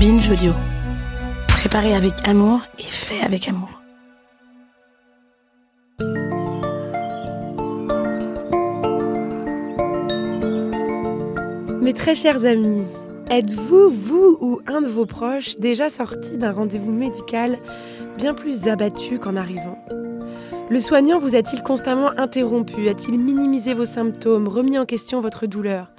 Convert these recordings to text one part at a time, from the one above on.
Binge Audio. Préparé avec amour et fait avec amour. Mes très chers amis, êtes-vous, vous ou un de vos proches, déjà sorti d'un rendez-vous médical bien plus abattu qu'en arrivant? Le soignant vous a-t-il constamment interrompu? A-t-il minimisé vos symptômes, remis en question votre douleur?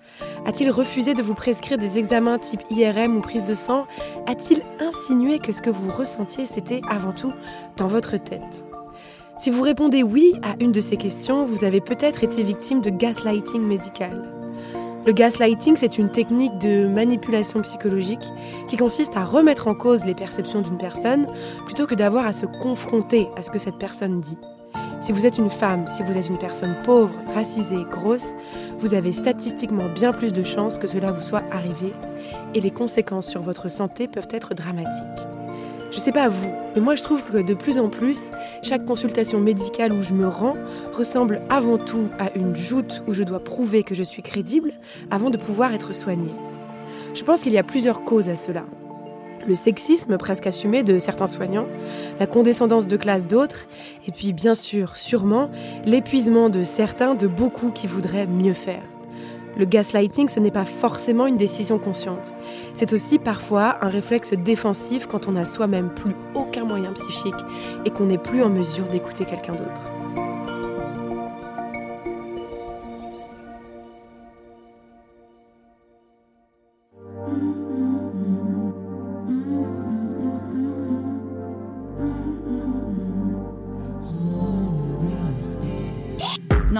A-t-il refusé de vous prescrire des examens type IRM ou prise de sang? A-t-il insinué que ce que vous ressentiez, c'était avant tout dans votre tête? Si vous répondez oui à une de ces questions, vous avez peut-être été victime de gaslighting médical. Le gaslighting, c'est une technique de manipulation psychologique qui consiste à remettre en cause les perceptions d'une personne plutôt que d'avoir à se confronter à ce que cette personne dit. Si vous êtes une femme, si vous êtes une personne pauvre, racisée, grosse, vous avez statistiquement bien plus de chances que cela vous soit arrivé et les conséquences sur votre santé peuvent être dramatiques. Je sais pas vous, mais moi je trouve que de plus en plus, chaque consultation médicale où je me rends ressemble avant tout à une joute où je dois prouver que je suis crédible avant de pouvoir être soignée. Je pense qu'il y a plusieurs causes à cela le sexisme presque assumé de certains soignants, la condescendance de classe d'autres, et puis bien sûr, sûrement, l'épuisement de certains, de beaucoup qui voudraient mieux faire. Le gaslighting, ce n'est pas forcément une décision consciente. C'est aussi parfois un réflexe défensif quand on n'a soi-même plus aucun moyen psychique et qu'on n'est plus en mesure d'écouter quelqu'un d'autre.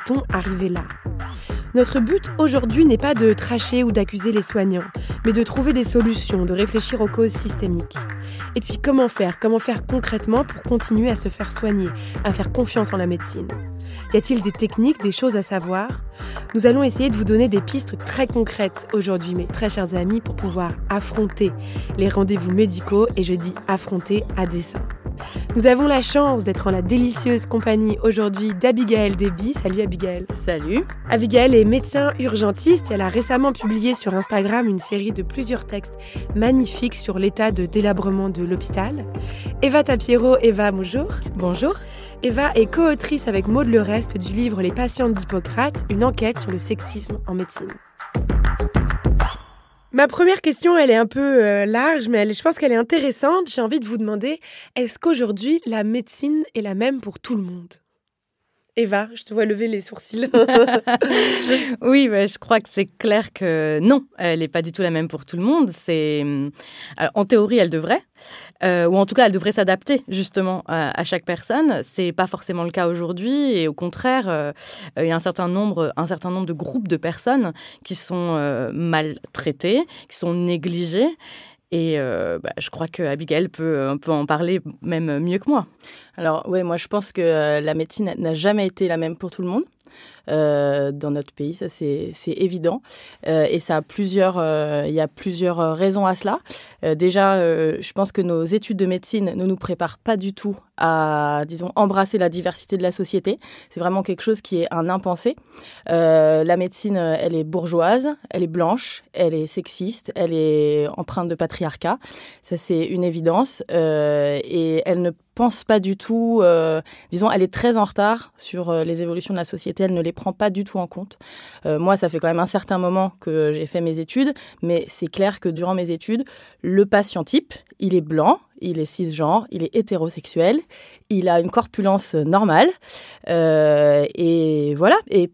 Est-on arrivé là? Notre but aujourd'hui n'est pas de tracher ou d'accuser les soignants, mais de trouver des solutions, de réfléchir aux causes systémiques. Et puis comment faire? Comment faire concrètement pour continuer à se faire soigner, à faire confiance en la médecine? Y a-t-il des techniques, des choses à savoir? Nous allons essayer de vous donner des pistes très concrètes aujourd'hui, mes très chers amis, pour pouvoir affronter les rendez-vous médicaux, et je dis affronter à dessein. Nous avons la chance d'être en la délicieuse compagnie aujourd'hui d'Abigail Deby. Salut Abigail. Salut. Abigail est médecin urgentiste et elle a récemment publié sur Instagram une série de plusieurs textes magnifiques sur l'état de délabrement de l'hôpital. Eva Tapiero, Eva, bonjour. Bonjour. Eva est co-autrice avec Maud Le Reste du livre Les patientes d'Hippocrate, une enquête sur le sexisme en médecine. Ma première question, elle est un peu euh, large, mais je pense qu'elle est intéressante. J'ai envie de vous demander, est-ce qu'aujourd'hui, la médecine est la même pour tout le monde? Eva, je te vois lever les sourcils. oui, je crois que c'est clair que non, elle n'est pas du tout la même pour tout le monde. C'est, alors, en théorie, elle devrait, euh, ou en tout cas, elle devrait s'adapter justement à, chaque personne. C'est pas forcément le cas aujourd'hui, et au contraire, euh, il y a un certain nombre, un certain nombre de groupes de personnes qui sont euh, maltraitées, qui sont négligées. Et euh, bah, je crois que Abigail peut, peut en parler même mieux que moi. Alors oui, moi je pense que euh, la médecine n'a jamais été la même pour tout le monde. Euh, dans notre pays, ça c'est évident. Euh, et ça a plusieurs, euh, il y a plusieurs raisons à cela. Déjà, je pense que nos études de médecine ne nous préparent pas du tout à, disons, embrasser la diversité de la société. C'est vraiment quelque chose qui est un impensé. la médecine, elle est bourgeoise, elle est blanche, elle est sexiste, elle est empreinte de patriarcat. Ça c'est une évidence. et elle ne pense pas du tout, euh, disons, elle est très en retard sur euh, les évolutions de la société, elle ne les prend pas du tout en compte. Euh, moi, ça fait quand même un certain moment que j'ai fait mes études, mais c'est clair que durant mes études, le patient type, il est blanc, il est cisgenre, il est hétérosexuel, il a une corpulence normale, euh, et voilà. Et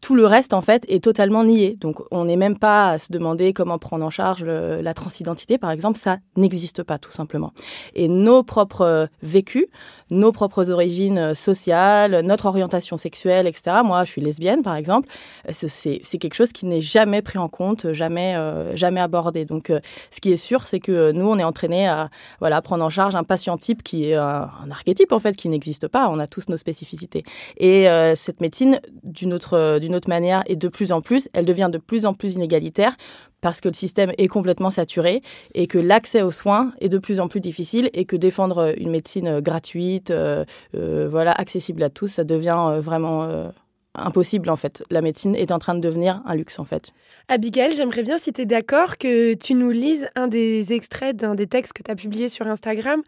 tout le reste, en fait, est totalement nié. Donc, on n'est même pas à se demander comment prendre en charge la transidentité, par exemple. Ça n'existe pas, tout simplement. Et nos propres euh, vécus, nos propres origines euh, sociales, notre orientation sexuelle, etc. Moi, je suis lesbienne, par exemple. C'est quelque chose qui n'est jamais pris en compte, jamais, euh, jamais abordé. Donc, ce qui est sûr, c'est que nous, on est entraînés à voilà, prendre en charge un patient type qui est un, archétype, en fait, qui n'existe pas. On a tous nos spécificités. Et cette médecine, d'une autre euh, d'une autre manière et de plus en plus, elle devient de plus en plus inégalitaire parce que le système est complètement saturé et que l'accès aux soins est de plus en plus difficile et que défendre une médecine euh, gratuite, euh, voilà, accessible à tous, ça devient vraiment impossible en fait. La médecine est en train de devenir un luxe en fait. Abigail, j'aimerais bien, si tu es d'accord, que tu nous lises un des extraits d'un des textes que tu as publié sur Instagram.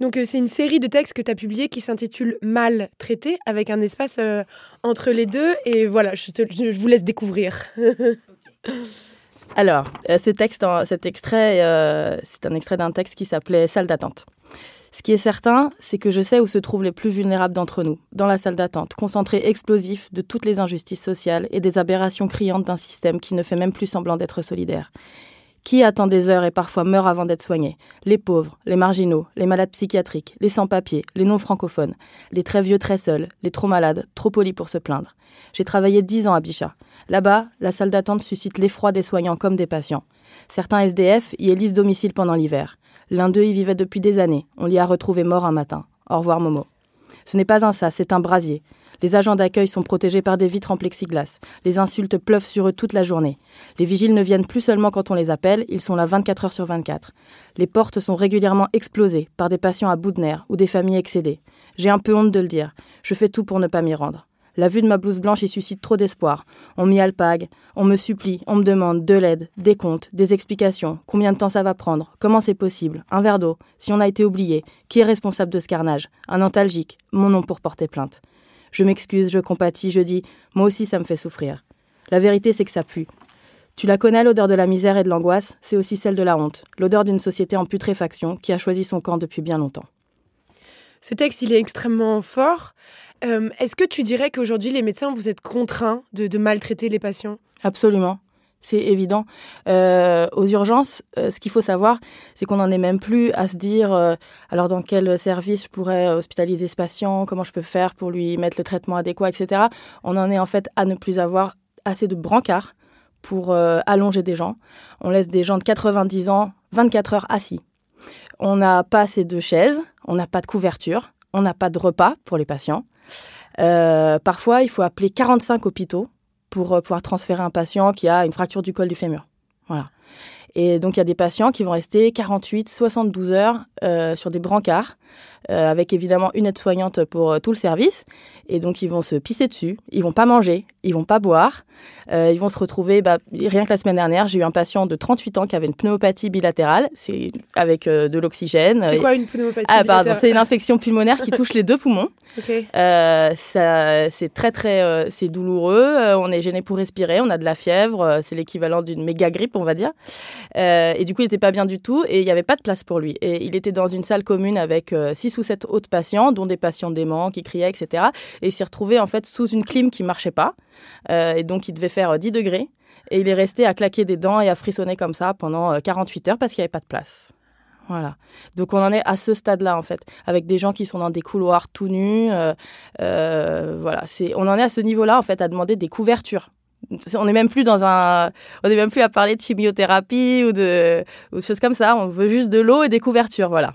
Donc, euh, c'est une série de textes que tu as publiés qui s'intitule Maltraité, avec un espace euh, entre les deux. Et voilà, je, je vous laisse découvrir. Alors, euh, ce texte, cet extrait, c'est un extrait d'un texte qui s'appelait Salle d'attente. Ce qui est certain, c'est que je sais où se trouvent les plus vulnérables d'entre nous, dans la salle d'attente, concentré explosif de toutes les injustices sociales et des aberrations criantes d'un système qui ne fait même plus semblant d'être solidaire. Qui attend des heures et parfois meurt avant d'être soigné? Les pauvres, les marginaux, les malades psychiatriques, les sans-papiers, les non-francophones, les très vieux très seuls, les trop malades, trop polis pour se plaindre. J'ai travaillé dix ans à Bichat. Là-bas, la salle d'attente suscite l'effroi des soignants comme des patients. Certains SDF y élisent domicile pendant l'hiver. L'un d'eux y vivait depuis des années. On l'y a retrouvé mort un matin. Au revoir, Momo. Ce n'est pas un sas, c'est un brasier. Les agents d'accueil sont protégés par des vitres en plexiglas. Les insultes pleuvent sur eux toute la journée. Les vigiles ne viennent plus seulement quand on les appelle, ils sont là 24 heures sur 24. Les portes sont régulièrement explosées par des patients à bout de nerfs ou des familles excédées. J'ai un peu honte de le dire. Je fais tout pour ne pas m'y rendre. La vue de ma blouse blanche y suscite trop d'espoir. On m'y alpague, on me supplie, on me demande de l'aide, des comptes, des explications, combien de temps ça va prendre, comment c'est possible, un verre d'eau, si on a été oublié, qui est responsable de ce carnage, un antalgique, mon nom pour porter plainte. Je m'excuse, je compatis, je dis, moi aussi ça me fait souffrir. La vérité c'est que ça pue. Tu la connais l'odeur de la misère et de l'angoisse, c'est aussi celle de la honte, l'odeur d'une société en putréfaction qui a choisi son camp depuis bien longtemps. Ce texte, il est extrêmement fort. Euh, est-ce que tu dirais qu'aujourd'hui, les médecins, vous êtes contraints de, maltraiter les patients? Absolument. C'est évident. Euh, aux urgences, euh, ce qu'il faut savoir, c'est qu'on n'en est même plus à se dire alors dans quel service je pourrais hospitaliser ce patient, comment je peux faire pour lui mettre le traitement adéquat, etc. On en est en fait à ne plus avoir assez de brancards pour allonger des gens. On laisse des gens de 90 ans 24 heures assis. On n'a pas assez de chaises, on n'a pas de couverture, on n'a pas de repas pour les patients. Euh, parfois, il faut appeler 45 hôpitaux pour euh, pouvoir transférer un patient qui a une fracture du col du fémur. Voilà. Et donc, il y a des patients qui vont rester 48, 72 heures euh, sur des brancards, avec évidemment une aide-soignante pour tout le service. Et donc, ils vont se pisser dessus, ils vont pas manger, ils vont pas boire, euh, ils vont se retrouver, bah, rien que la semaine dernière, j'ai eu un patient de 38 ans qui avait une pneumopathie bilatérale, c'est avec euh, de l'oxygène. C'est quoi une pneumopathie Ah pardon, c'est une infection pulmonaire qui touche les deux poumons. Euh, ça, c'est très très, c'est douloureux. on est gêné pour respirer, on a de la fièvre, c'est l'équivalent d'une méga grippe, on va dire. et du coup, il n'était pas bien du tout et il n'y avait pas de place pour lui. Et il était dans une salle commune avec 6 ou 7 autres patients, dont des patients déments qui criaient, etc. Et il s'est retrouvé en fait sous une clim qui marchait pas. et donc il devait faire 10 degrés. Et il est resté à claquer des dents et à frissonner comme ça pendant 48 heures parce qu'il n'y avait pas de place. Voilà. Donc on en est à ce stade-là en fait, avec des gens qui sont dans des couloirs tout nus. Euh, euh, voilà, c'est, on en est à ce niveau-là en fait, à demander des couvertures. On n'est même plus dans un, on n'est même plus à parler de chimiothérapie ou de, ou de choses comme ça. On veut juste de l'eau et des couvertures, voilà.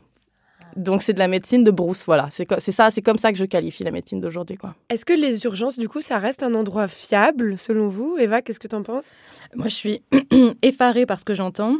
Donc c'est de la médecine de brousse, voilà. C'est ça, c'est comme ça que je qualifie la médecine d'aujourd'hui, quoi. Est-ce que les urgences, du coup, ça reste un endroit fiable selon vous, Eva Qu'est-ce que tu en penses? Moi, je suis effarée par ce que j'entends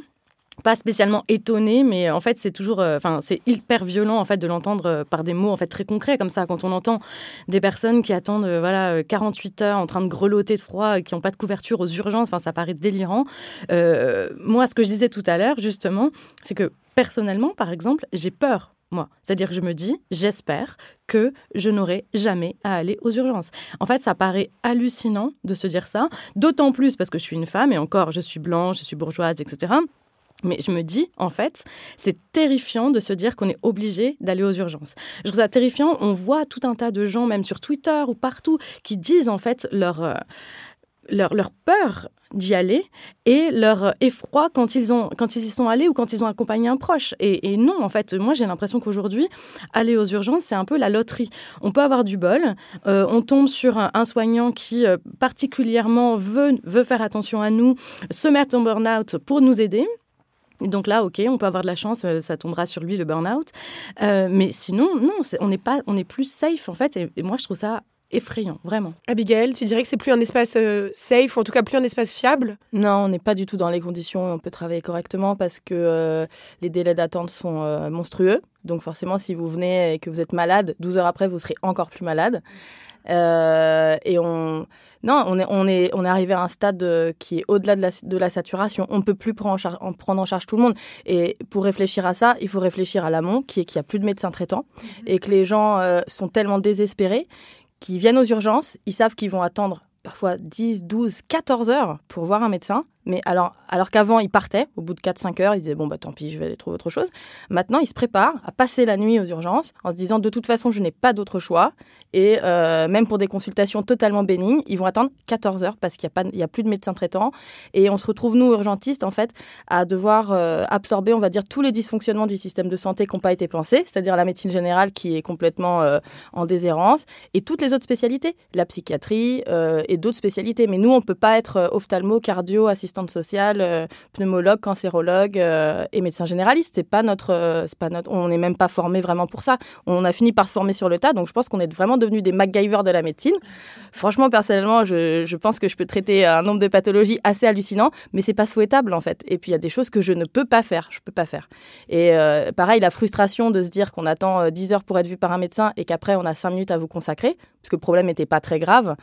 pas spécialement étonnée, mais en fait c'est toujours, euh, enfin c'est hyper violent en fait de l'entendre euh, par des mots en fait très concrets comme ça. Quand on entend des personnes qui attendent euh, voilà 48 heures en train de grelotter de froid, qui n'ont pas de couverture aux urgences, enfin ça paraît délirant. moi, ce que je disais tout à l'heure justement, c'est que personnellement, par exemple, j'ai peur moi. C'est-à-dire que je me dis, j'espère que je n'aurai jamais à aller aux urgences. En fait, ça paraît hallucinant de se dire ça, d'autant plus parce que je suis une femme et encore, je suis blanche, je suis bourgeoise, etc. Mais je me dis, en fait, c'est terrifiant de se dire qu'on est obligé d'aller aux urgences. Je trouve ça terrifiant. On voit tout un tas de gens, même sur Twitter ou partout, qui disent en fait leur, euh, leur, leur peur d'y aller et leur effroi quand ils, ont, quand ils y sont allés ou quand ils ont accompagné un proche. Et, non, en fait, moi j'ai l'impression qu'aujourd'hui, aller aux urgences, c'est un peu la loterie. On peut avoir du bol, euh, on tombe sur un, soignant qui euh, particulièrement veut, veut faire attention à nous, se mettre en burn-out pour nous aider. Donc là, ok, on peut avoir de la chance, euh, ça tombera sur lui le burn-out. mais sinon, non, on n'est pas, on est plus safe en fait. et moi, je trouve ça effrayant, vraiment. Abigail, tu dirais que c'est plus un espace euh, safe, ou en tout cas plus un espace fiable? Non, on n'est pas du tout dans les conditions où on peut travailler correctement parce que euh, les délais d'attente sont euh, monstrueux. Donc forcément, si vous venez et que vous êtes malade, 12 heures après, vous serez encore plus malade. et on... Non, on est, on, est, on est arrivé à un stade qui est au-delà de la, de la, saturation. On ne peut plus prendre en, charge, en, prendre en charge tout le monde. Et pour réfléchir à ça, il faut réfléchir à l'amont, qui est qu'il n'y a plus de médecins traitants mhm. et que les gens sont tellement désespérés qui viennent aux urgences, ils savent qu'ils vont attendre parfois 10, 12, 14 heures pour voir un médecin. Mais alors, alors qu'avant, ils partaient, au bout de 4-5 heures, ils disaient Bon, bah tant pis, je vais aller trouver autre chose. Maintenant, ils se préparent à passer la nuit aux urgences en se disant De toute façon, je n'ai pas d'autre choix. Et euh, même pour des consultations totalement bénignes, ils vont attendre 14 heures parce qu'il n'y a, a, plus de médecins traitants. Et on se retrouve, nous, urgentistes, en fait, à devoir euh, absorber, on va dire, tous les dysfonctionnements du système de santé qui n'ont pas été pensés, c'est-à-dire la médecine générale qui est complètement euh, en déshérence, et toutes les autres spécialités, la psychiatrie et d'autres spécialités. Mais nous, on ne peut pas être ophtalmo, cardio, assistante sociale, pneumologue, cancérologue et médecin généraliste. C'est pas notre, pas notre, on n'est même pas formé vraiment pour ça. On a fini par se former sur le tas, donc je pense qu'on est vraiment devenus des MacGyver de la médecine. Franchement, personnellement, je, pense que je peux traiter un nombre de pathologies assez hallucinant, mais c'est pas souhaitable en fait. Et puis il y a des choses que je ne peux pas faire. Je peux pas faire. Et euh, pareil, la frustration de se dire qu'on attend 10 euh, heures pour être vu par un médecin et qu'après on a 5 minutes à vous consacrer, parce que le problème n'était pas très grave.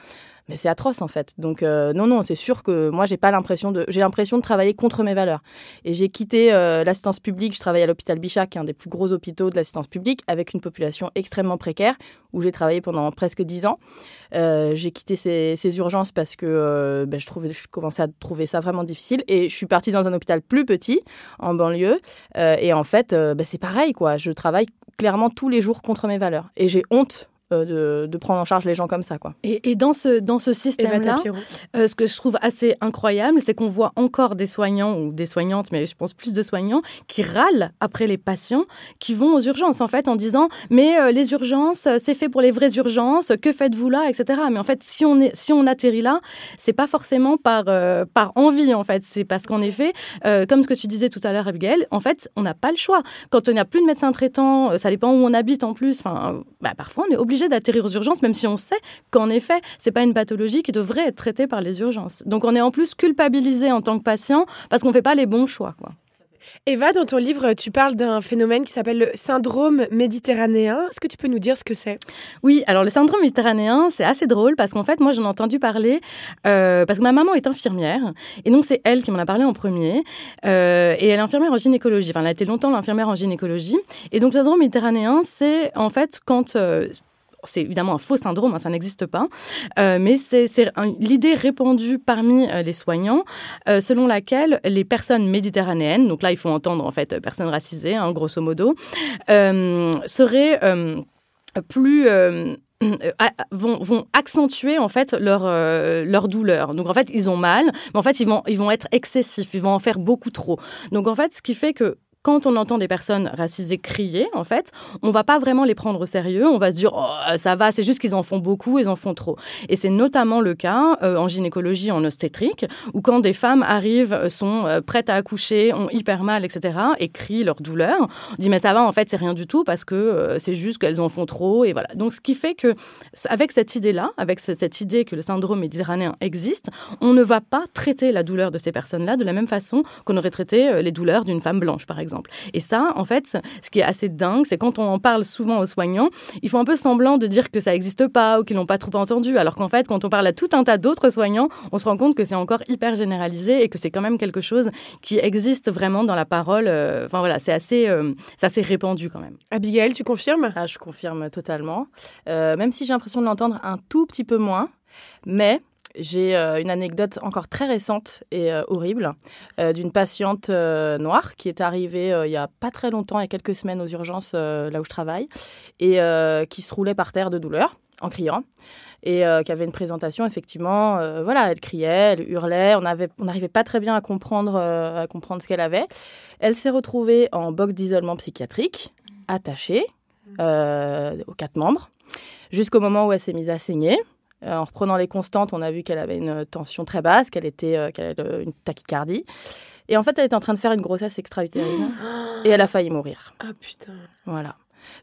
Mais c'est atroce en fait. Donc euh, non, non, c'est sûr que moi j'ai pas l'impression de, j'ai l'impression de travailler contre mes valeurs. Et j'ai quitté l'assistance publique. Je travaille à l'hôpital Bichat, qui est un des plus gros hôpitaux de l'assistance publique, avec une population extrêmement précaire, où j'ai travaillé pendant presque dix ans. Euh, j'ai quitté ces, urgences parce que euh, ben, je, trouvais, je commençais à trouver ça vraiment difficile. Et je suis partie dans un hôpital plus petit, en banlieue. Euh, et en fait, ben, c'est pareil, quoi. Je travaille clairement tous les jours contre mes valeurs. Et j'ai honte euh, de, prendre en charge les gens comme ça. Quoi. Et, dans ce, dans ce système-là, euh, ce que je trouve assez incroyable, c'est qu'on voit encore des soignants ou des soignantes, mais je pense plus de soignants, qui râlent après les patients qui vont aux urgences, en fait, en disant Mais euh, les urgences, c'est fait pour les vraies urgences, que faites-vous là, etc. Mais en fait, si on, est, si on atterrit là, c'est pas forcément par, par envie, en fait. C'est parce qu'en effet, comme ce que tu disais tout à l'heure, Abigail, en fait, on n'a pas le choix. Quand on n'a plus de médecin traitant, ça dépend où on habite en plus, enfin, bah, parfois on est obligé d'atterrir aux urgences, même si on sait qu'en effet, c'est pas une pathologie qui devrait être traitée par les urgences. Donc on est en plus culpabilisé en tant que patient parce qu'on fait pas les bons choix. Quoi. Eva, dans ton livre, tu parles d'un phénomène qui s'appelle le syndrome méditerranéen. Est-ce que tu peux nous dire ce que c'est? Oui, alors le syndrome méditerranéen, c'est assez drôle parce qu'en fait, moi, j'en ai entendu parler euh, parce que ma maman est infirmière et donc c'est elle qui m'en a parlé en premier. Euh, et elle est infirmière en gynécologie. Enfin, elle a été longtemps l'infirmière en gynécologie. Et donc, le syndrome méditerranéen, c'est en fait quand euh, c'est évidemment un faux syndrome, hein, ça n'existe pas, euh, mais c'est l'idée répandue parmi euh, les soignants euh, selon laquelle les personnes méditerranéennes, donc là il faut entendre en fait personnes racisées, hein, grosso modo, seraient plus vont, vont, accentuer en fait leur, leur douleur. Donc en fait, ils ont mal, mais en fait, ils vont, ils vont être excessifs, ils vont en faire beaucoup trop. Donc en fait, ce qui fait que quand on entend des personnes racisées crier, en fait, on va pas vraiment les prendre au sérieux. On va se dire, oh, ça va, c'est juste qu'ils en font beaucoup, ils en font trop. Et c'est notamment le cas euh, en gynécologie, en obstétrique, où quand des femmes arrivent, euh, sont euh, prêtes à accoucher, ont hyper mal, etc., et crient leur douleur, on dit, mais ça va, en fait, c'est rien du tout parce que c'est juste qu'elles en font trop. Et voilà. Donc, ce qui fait que, avec cette idée-là, avec cette idée que le syndrome méditerranéen existe, on ne va pas traiter la douleur de ces personnes-là de la même façon qu'on aurait traité les douleurs d'une femme blanche, par exemple. Et ça, en fait, ce qui est assez dingue, c'est quand on en parle souvent aux soignants, ils font un peu semblant de dire que ça n'existe pas ou qu'ils n'ont pas trop entendu, alors qu'en fait, quand on parle à tout un tas d'autres soignants, on se rend compte que c'est encore hyper généralisé et que c'est quand même quelque chose qui existe vraiment dans la parole. Euh, enfin voilà, c'est assez, euh, assez répandu quand même. Abigail, tu confirmes? Ah, Je confirme totalement. Euh, même si j'ai l'impression de l'entendre un tout petit peu moins. Mais j'ai une anecdote encore très récente et horrible d'une patiente noire qui est arrivée il y a pas très longtemps, il y a quelques semaines aux urgences là où je travaille, et qui se roulait par terre de douleur en criant et qui avait une présentation effectivement voilà elle criait elle hurlait on on n'arrivait pas très bien à comprendre à comprendre ce qu'elle avait elle s'est retrouvée en box d'isolement psychiatrique attachée aux quatre membres jusqu'au moment où elle s'est mise à saigner. Euh, en reprenant les constantes, on a vu qu'elle avait une tension très basse, qu'elle était, euh, qu'elle avait une tachycardie. Et en fait, elle était en train de faire une grossesse extra-utérine et elle a failli mourir. Ah putain. Voilà.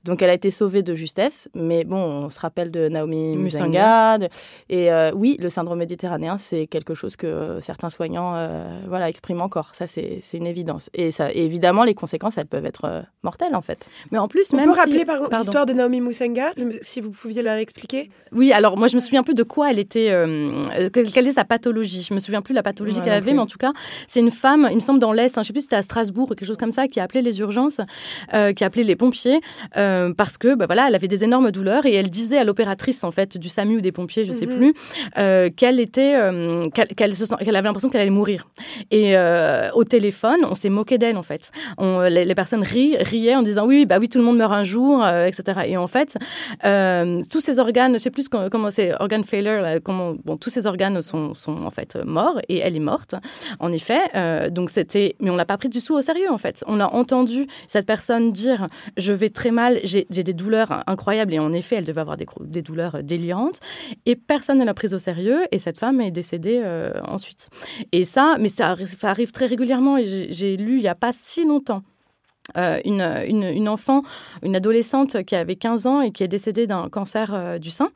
Donc elle a été sauvée de justesse, mais bon, on se rappelle de Naomi Musinga. Et euh, oui, le syndrome méditerranéen, c'est quelque chose que certains soignants euh, voilà, expriment encore. Ça, c'est une évidence. Et ça, évidemment, les conséquences, elles peuvent être euh, mortelles, en fait. Mais en plus, on même peut rappeler par l'histoire de Naomi Musinga, si vous pouviez la expliquer Oui, alors moi, je me souviens plus de quoi elle était, quelle est sa pathologie. Je me souviens plus de la pathologie qu'elle avait, mais en tout cas, c'est une femme, il me semble dans l'Est, hein, je sais plus si c'était à Strasbourg ou quelque chose comme ça, qui a appelé les urgences, qui a appelé les pompiers euh, parce que bah, voilà, elle avait des énormes douleurs et elle disait à l'opératrice en fait du SAMU ou des pompiers, je ne sais mhm. plus, euh, qu'elle était, euh, qu'elle, qu'elle, avait l'impression qu'elle allait mourir. Et au téléphone, on s'est moqué d'elle en fait. On, les, personnes riaient en disant oui, bah oui, tout le monde meurt un jour, etc. Et en fait, tous ces organes, je sais plus comment c'est, organ failure, comment, bon, tous ces organes sont, sont, en fait morts et elle est morte, en effet. donc c'était, mais on l'a pas pris du tout au sérieux en fait. On a entendu cette personne dire je vais très j'ai des douleurs incroyables. Et en effet, elle devait avoir des, douleurs délirantes. Et personne ne l'a prise au sérieux. Et cette femme est décédée euh, ensuite. Et ça, mais ça, ça arrive très régulièrement. Et j'ai lu il n'y a pas si longtemps euh, une, une, enfant, une adolescente qui avait 15 ans et qui est décédée d'un cancer euh, du sein.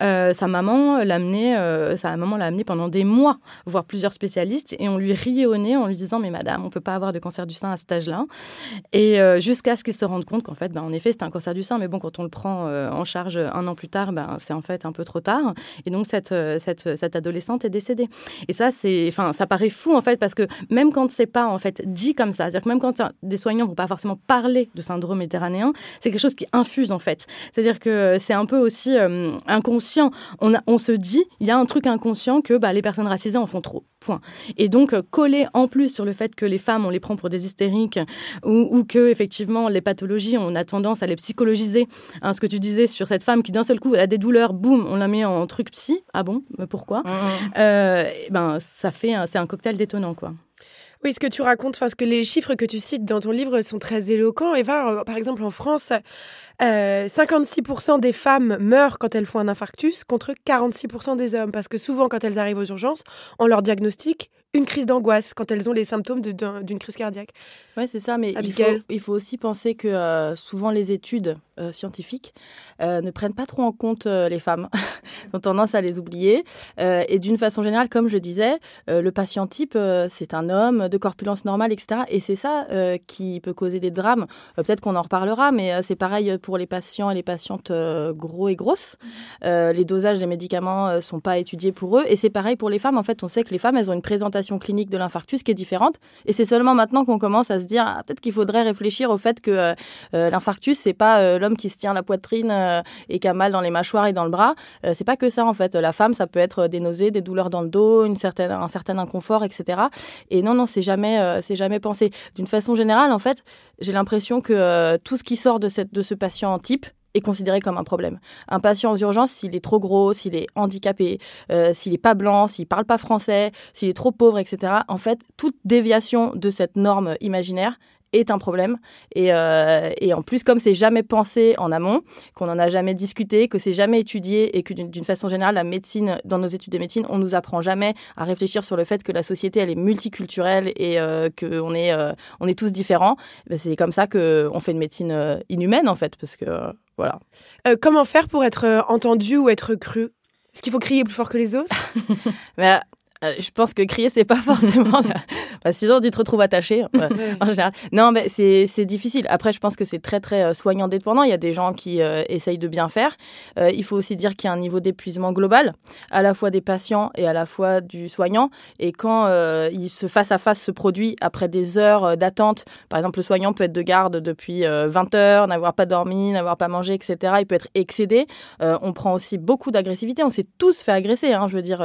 Euh, sa maman l'a amenée, sa maman l'a amenée pendant des mois voir plusieurs spécialistes et on lui riait au nez en lui disant mais madame on peut pas avoir de cancer du sein à cet âge-là. Et jusqu'à ce qu'il se rende compte qu'en fait ben, en effet c'est un cancer du sein mais bon quand on le prend en charge un an plus tard ben, c'est en fait un peu trop tard. Et donc cette, cette, cette adolescente est décédée. Et ça c'est enfin ça paraît fou en fait parce que même quand c'est pas en fait dit comme ça c'est-à-dire que même quand des soignants vont pas forcément parler de syndrome méditerranéen, c'est quelque chose qui infuse en fait. C'est-à-dire que c'est un peu aussi euh, inconscient. On, on se dit, il y a un truc inconscient que bah, les personnes racisées en font trop. Point. Et donc euh, coller en plus sur le fait que les femmes, on les prend pour des hystériques ou, ou que effectivement les pathologies, on a tendance à les psychologiser. Hein, ce que tu disais sur cette femme qui d'un seul coup elle a des douleurs, boum, on la met en truc psy. Ah bon, pourquoi? Mmh, mmh. Euh, Ben ça fait, c'est un cocktail détonnant quoi. Oui, ce que tu racontes, enfin, ce que les chiffres que tu cites dans ton livre sont très éloquents. Eva, euh, par exemple, en France, 56% euh, des femmes meurent quand elles font un infarctus contre 46% des hommes. Parce que souvent, quand elles arrivent aux urgences, on leur diagnostique une crise d'angoisse quand elles ont les symptômes d'une crise cardiaque. Oui, c'est ça, mais il faut, il faut, aussi penser que euh, souvent les études euh, scientifiques euh, ne prennent pas trop en compte les femmes, ont tendance à les oublier. et d'une façon générale, comme je disais, le patient type, c'est un homme de corpulence normale, etc. Et c'est ça qui peut causer des drames. Peut-être qu'on en reparlera, mais c'est pareil pour les patients et les patientes gros et grosses. les dosages des médicaments ne sont pas étudiés pour eux. Et c'est pareil pour les femmes. En fait, on sait que les femmes, elles ont une présentation clinique de l'infarctus qui est différente. Et c'est seulement maintenant qu'on commence à se dire ah, peut-être qu'il faudrait réfléchir au fait que euh, euh, l'infarctus c'est pas euh, qui se tient la poitrine et qui a mal dans les mâchoires et dans le bras. c'est pas que ça en fait. La femme ça peut être des nausées, des douleurs dans le dos, un certain inconfort, etc. Et non non c'est jamais c'est jamais pensé. D'une façon générale en fait j'ai l'impression que tout ce qui sort de ce patient type est considéré comme un problème. Un patient aux urgences, s'il est trop gros, s'il est handicapé, euh, s'il n'est pas blanc, s'il parle pas français, s'il est trop pauvre, etc., en fait, toute déviation de cette norme imaginaire est un problème. Et, euh, et en plus, comme c'est jamais pensé en amont, qu'on n'en a jamais discuté, que c'est jamais étudié et que d'une façon générale, la médecine, dans nos études de médecine, on nous apprend jamais à réfléchir sur le fait que la société, elle est multiculturelle et euh, qu'on est, on est tous différents, ben, c'est comme ça qu'on fait une médecine inhumaine, en fait, parce que voilà. Euh, comment faire pour être euh, entendu ou être cru? Est-ce qu'il faut crier plus fort que les autres? Mais, euh, je pense que crier, c'est pas forcément. La... sinon, tu te retrouves attaché en général. Non, mais c'est difficile. Après, je pense que c'est très, très euh, soignant dépendant. Il y a des gens qui euh, essayent de bien faire. il faut aussi dire qu'il y a un niveau d'épuisement global, à la fois des patients et à la fois du soignant. Et quand il se face à face se produit après des heures d'attente, par exemple, le soignant peut être de garde depuis 20 heures, n'avoir pas dormi, n'avoir pas mangé, etc. Il peut être excédé. on prend aussi beaucoup d'agressivité. On s'est tous fait agresser, hein, je veux dire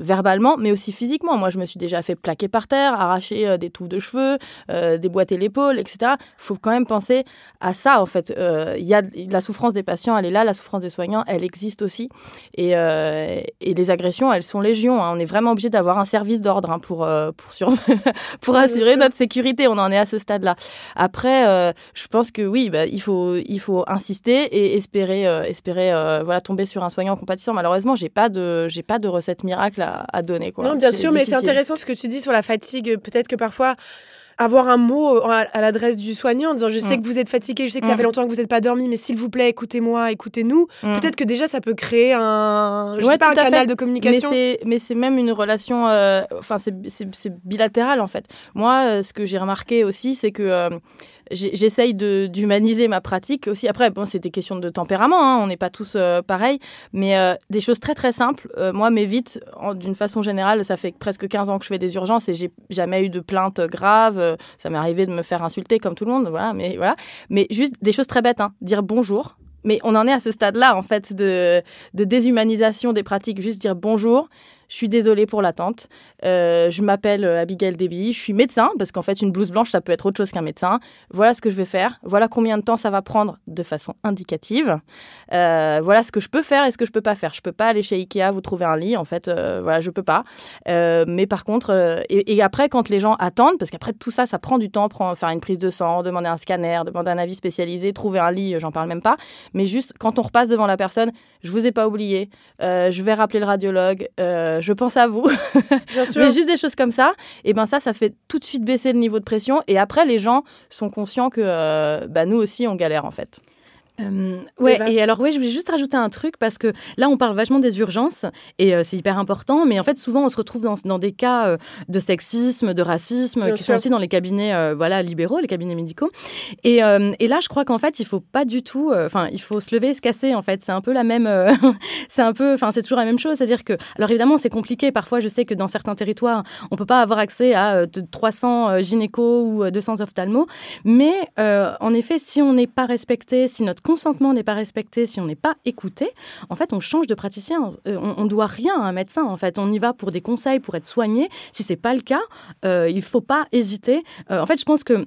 verbalement, mais aussi physiquement. Moi, je me suis déjà fait plaquer par terre, arracher euh, des touffes de cheveux, euh, déboîter l'épaule, etc. Il faut quand même penser à ça, en fait. Euh, il y a la souffrance des patients, elle est là, la souffrance des soignants, elle existe aussi. Et, et les agressions, elles sont légion. Hein. On est vraiment obligé d'avoir un service d'ordre hein, pour, pour, sur... pour assurer notre sécurité. On en est à ce stade-là. Après, je pense que oui, bah, il, faut, il faut insister et espérer, espérer voilà, tomber sur un soignant compatissant. Malheureusement, j'ai pas de, j'ai pas de recette miracle à, donner. Quoi. Non, bien sûr, mais c'est intéressant ce que tu dis sur la fatigue. Peut-être que parfois, avoir un mot à, l'adresse du soignant en disant je sais mm. que vous êtes fatigué, je sais que ça mm. fait longtemps que vous n'êtes pas dormi, mais s'il vous plaît, écoutez-moi, écoutez-nous. Mm. Peut-être que déjà ça peut créer un, je sais pas, un canal de communication. Mais c'est même une relation, euh, enfin c'est bilatéral en fait. Moi, euh, ce que j'ai remarqué aussi, c'est que euh, j'essaye d'humaniser ma pratique aussi. Après, bon, c'est des questions de tempérament, hein, on n'est pas tous euh, pareils, mais euh, des choses très très simples. Euh, moi, m'évite, d'une façon générale, ça fait presque 15 ans que je fais des urgences et j'ai jamais eu de plainte grave. ça m'est arrivé de me faire insulter comme tout le monde, voilà, mais voilà. Mais juste des choses très bêtes, hein. dire bonjour. Mais on en est à ce stade-là, en fait, de, de déshumanisation des pratiques. Juste dire bonjour, je suis désolée pour l'attente. Euh, je m'appelle euh, Abigail Deby. Je suis médecin, parce qu'en fait, une blouse blanche, ça peut être autre chose qu'un médecin. Voilà ce que je vais faire. Voilà combien de temps ça va prendre de façon indicative. Euh, voilà ce que je peux faire et ce que je peux pas faire. Je peux pas aller chez Ikea vous trouver un lit. En fait, voilà, je peux pas. mais par contre, et, après, quand les gens attendent, parce qu'après tout ça, ça prend du temps, prend, faire une prise de sang, demander un scanner, demander un avis spécialisé, trouver un lit, j'en parle même pas. Mais juste, quand on repasse devant la personne, je vous ai pas oublié. je vais rappeler le radiologue euh, je pense à vous. Mais juste des choses comme ça, et ben ça, ça fait tout de suite baisser le niveau de pression. Et après, les gens sont conscients que euh, bah, nous aussi, on galère en fait. Euh, ouais, et alors oui, je voulais juste rajouter un truc parce que là, on parle vachement des urgences et euh, c'est hyper important, mais en fait, souvent, on se retrouve dans, dans des cas euh, de sexisme, de racisme, qui sont aussi dans les cabinets euh, voilà, libéraux, les cabinets médicaux. Et, et là, je crois qu'en fait, il faut pas du tout, enfin, il faut se lever et se casser, en fait. C'est un peu la même, c'est un peu, enfin, c'est toujours la même chose. C'est-à-dire que, alors évidemment, c'est compliqué. Parfois, je sais que dans certains territoires, on peut pas avoir accès à 300 gynécos ou 200 ophtalmos, mais en effet, si on n'est pas respecté, si notre consentement n'est pas respecté, si on n'est pas écouté, en fait, on change de praticien. Euh, on, ne doit rien à un médecin. En fait, on y va pour des conseils, pour être soigné. Si c'est pas le cas, euh, il faut pas hésiter. Euh, en fait, je pense que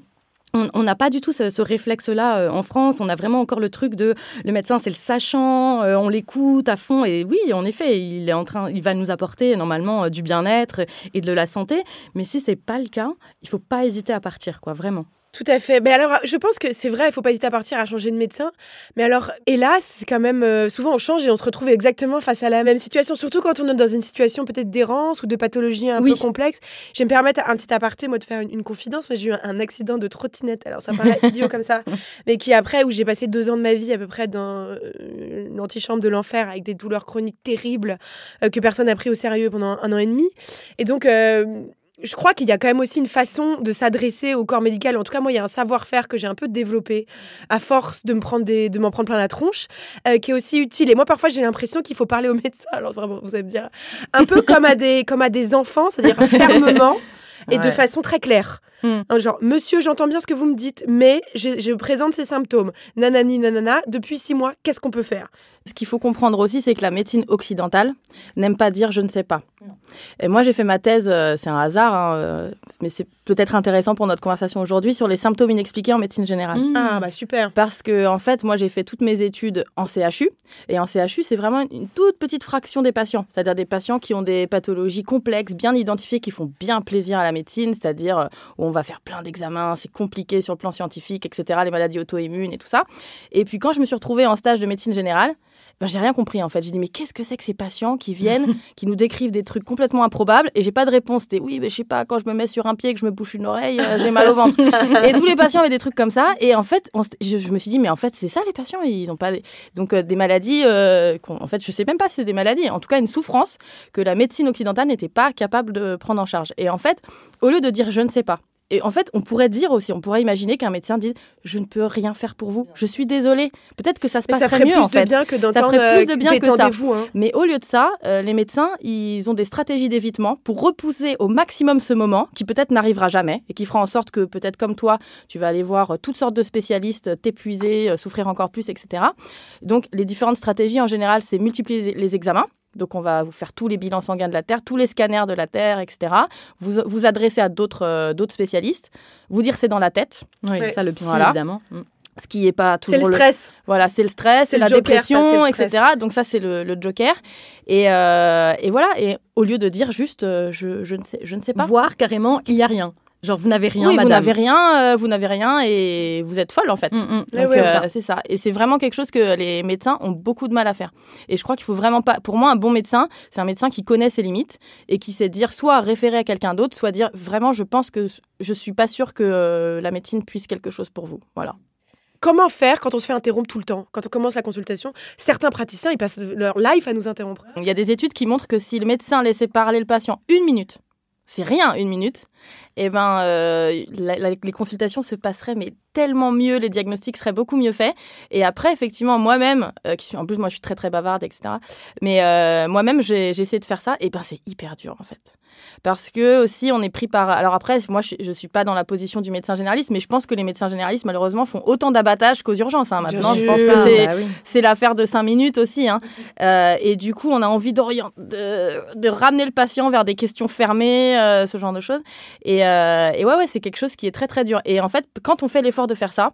on n'a pas du tout ce, réflexe-là en France. On a vraiment encore le truc de le médecin, c'est le sachant, on l'écoute à fond. Et oui, en effet, il est en train, il va nous apporter normalement du bien-être et de la santé. Mais si c'est pas le cas, il faut pas hésiter à partir, quoi, vraiment. Tout à fait. Mais alors, je pense que c'est vrai, il faut pas hésiter à partir, à changer de médecin. Mais alors, hélas, c'est quand même euh, souvent on change et on se retrouve exactement face à la même situation. Surtout quand on est dans une situation peut-être d'errance ou de pathologie un peu complexe. Je vais me permettre un petit aparté, moi, de faire une, confidence. Moi, j'ai eu un, accident de trottinette. Alors, ça paraît idiot comme ça, mais qui après où j'ai passé deux ans de ma vie à peu près dans euh, une antichambre de l'enfer avec des douleurs chroniques terribles euh, que personne n'a pris au sérieux pendant un an et demi. Et donc je crois qu'il y a quand même aussi une façon de s'adresser au corps médical. En tout cas, moi, il y a un savoir-faire que j'ai un peu développé à force de me prendre des, de m'en prendre plein la tronche, euh, qui est aussi utile. Et moi, parfois, j'ai l'impression qu'il faut parler aux médecins. Alors vraiment, vous allez me dire, un peu comme à des, comme à des enfants, c'est-à-dire fermement et de façon très claire. Hmm. Genre, monsieur, j'entends bien ce que vous me dites, mais je, je présente ces symptômes. Nanani, nanana, depuis six mois, qu'est-ce qu'on peut faire? Ce qu'il faut comprendre aussi, c'est que la médecine occidentale n'aime pas dire je ne sais pas. Et moi, j'ai fait ma thèse, euh, c'est un hasard, hein, euh, mais c'est peut-être intéressant pour notre conversation aujourd'hui, sur les symptômes inexpliqués en médecine générale. Hmm. Ah, bah super. Parce que, en fait, moi, j'ai fait toutes mes études en CHU. Et en CHU, c'est vraiment une toute petite fraction des patients. C'est-à-dire des patients qui ont des pathologies complexes, bien identifiées, qui font bien plaisir à la médecine, c'est-à-dire euh, où on va faire plein d'examens, c'est compliqué sur le plan scientifique, etc., les maladies auto-immunes et tout ça. Et puis, quand je me suis retrouvée en stage de médecine générale, ben, j'ai rien compris en fait. J'ai dit mais qu'est-ce que c'est que ces patients qui viennent, qui nous décrivent des trucs complètement improbables? Et j'ai pas de réponse. C'était oui, mais je sais pas, quand je me mets sur un pied, que je me bouche une oreille, euh, j'ai mal au ventre. et tous les patients avaient des trucs comme ça. Et en fait, je, me suis dit mais en fait c'est ça les patients, ils ont pas des... donc euh, des maladies. Euh, en fait, je sais même pas si c'est des maladies. En tout cas, une souffrance que la médecine occidentale n'était pas capable de prendre en charge. Et en fait, au lieu de dire je ne sais pas, et en fait, on pourrait dire aussi, on pourrait imaginer qu'un médecin dise Je ne peux rien faire pour vous, je suis désolé. Peut-être que ça se passerait mieux en fait. Bien que ça ferait plus de euh, bien que ça. Hein. Mais au lieu de ça, euh, les médecins, ils ont des stratégies d'évitement pour repousser au maximum ce moment qui peut-être n'arrivera jamais et qui fera en sorte que peut-être comme toi, tu vas aller voir toutes sortes de spécialistes, t'épuiser, euh, souffrir encore plus, etc. Donc les différentes stratégies en général, c'est multiplier les examens. Donc, on va vous faire tous les bilans sanguins de la Terre, tous les scanners de la Terre, etc. Vous vous adresser à d'autres euh, d'autres spécialistes, vous dire c'est dans la tête. Oui, ça, le psy, évidemment. Mm. Ce qui n'est pas toujours. C'est le stress. Voilà, c'est le stress, c'est la dépression, etc. Donc, ça, c'est le, joker. Et, euh, et, voilà. Et au lieu de dire juste euh, je, je, ne sais, je ne sais pas. Voir carrément, il n'y a rien. Genre, vous n'avez rien, oui, madame. vous n'avez rien, euh, vous n'avez rien et vous êtes folle, en fait. Mm, mm. Donc, euh, c'est ça. Et c'est vraiment quelque chose que les médecins ont beaucoup de mal à faire. Et je crois qu'il faut vraiment pas... Pour moi, un bon médecin, c'est un médecin qui connaît ses limites et qui sait dire soit référer à quelqu'un d'autre, soit dire vraiment, je pense que je suis pas sûre que euh, la médecine puisse quelque chose pour vous. Voilà. Comment faire quand on se fait interrompre tout le temps? Quand on commence la consultation, certains praticiens, ils passent leur life à nous interrompre. Il y a des études qui montrent que si le médecin laissait parler le patient une minute, c'est rien, une minute, eh ben, euh, les consultations se passeraient mais tellement mieux, les diagnostics seraient beaucoup mieux faits. Et après, effectivement, moi-même, euh, qui suis, en plus, moi, je suis très, très bavarde, etc. Mais euh, moi-même, j'ai essayé de faire ça, et ben, c'est hyper dur, en fait. Parce que aussi, on est pris par. Alors après, moi, je, ne suis pas dans la position du médecin généraliste, mais je pense que les médecins généralistes, malheureusement, font autant d'abattage qu'aux urgences. Hein. Maintenant, je pense que c'est bah c'est l'affaire de cinq minutes aussi. Hein. et du coup, on a envie de, de, ramener le patient vers des questions fermées, ce genre de choses. Et, euh, et ouais, ouais, c'est quelque chose qui est très très dur. Et en fait, quand on fait l'effort de faire ça,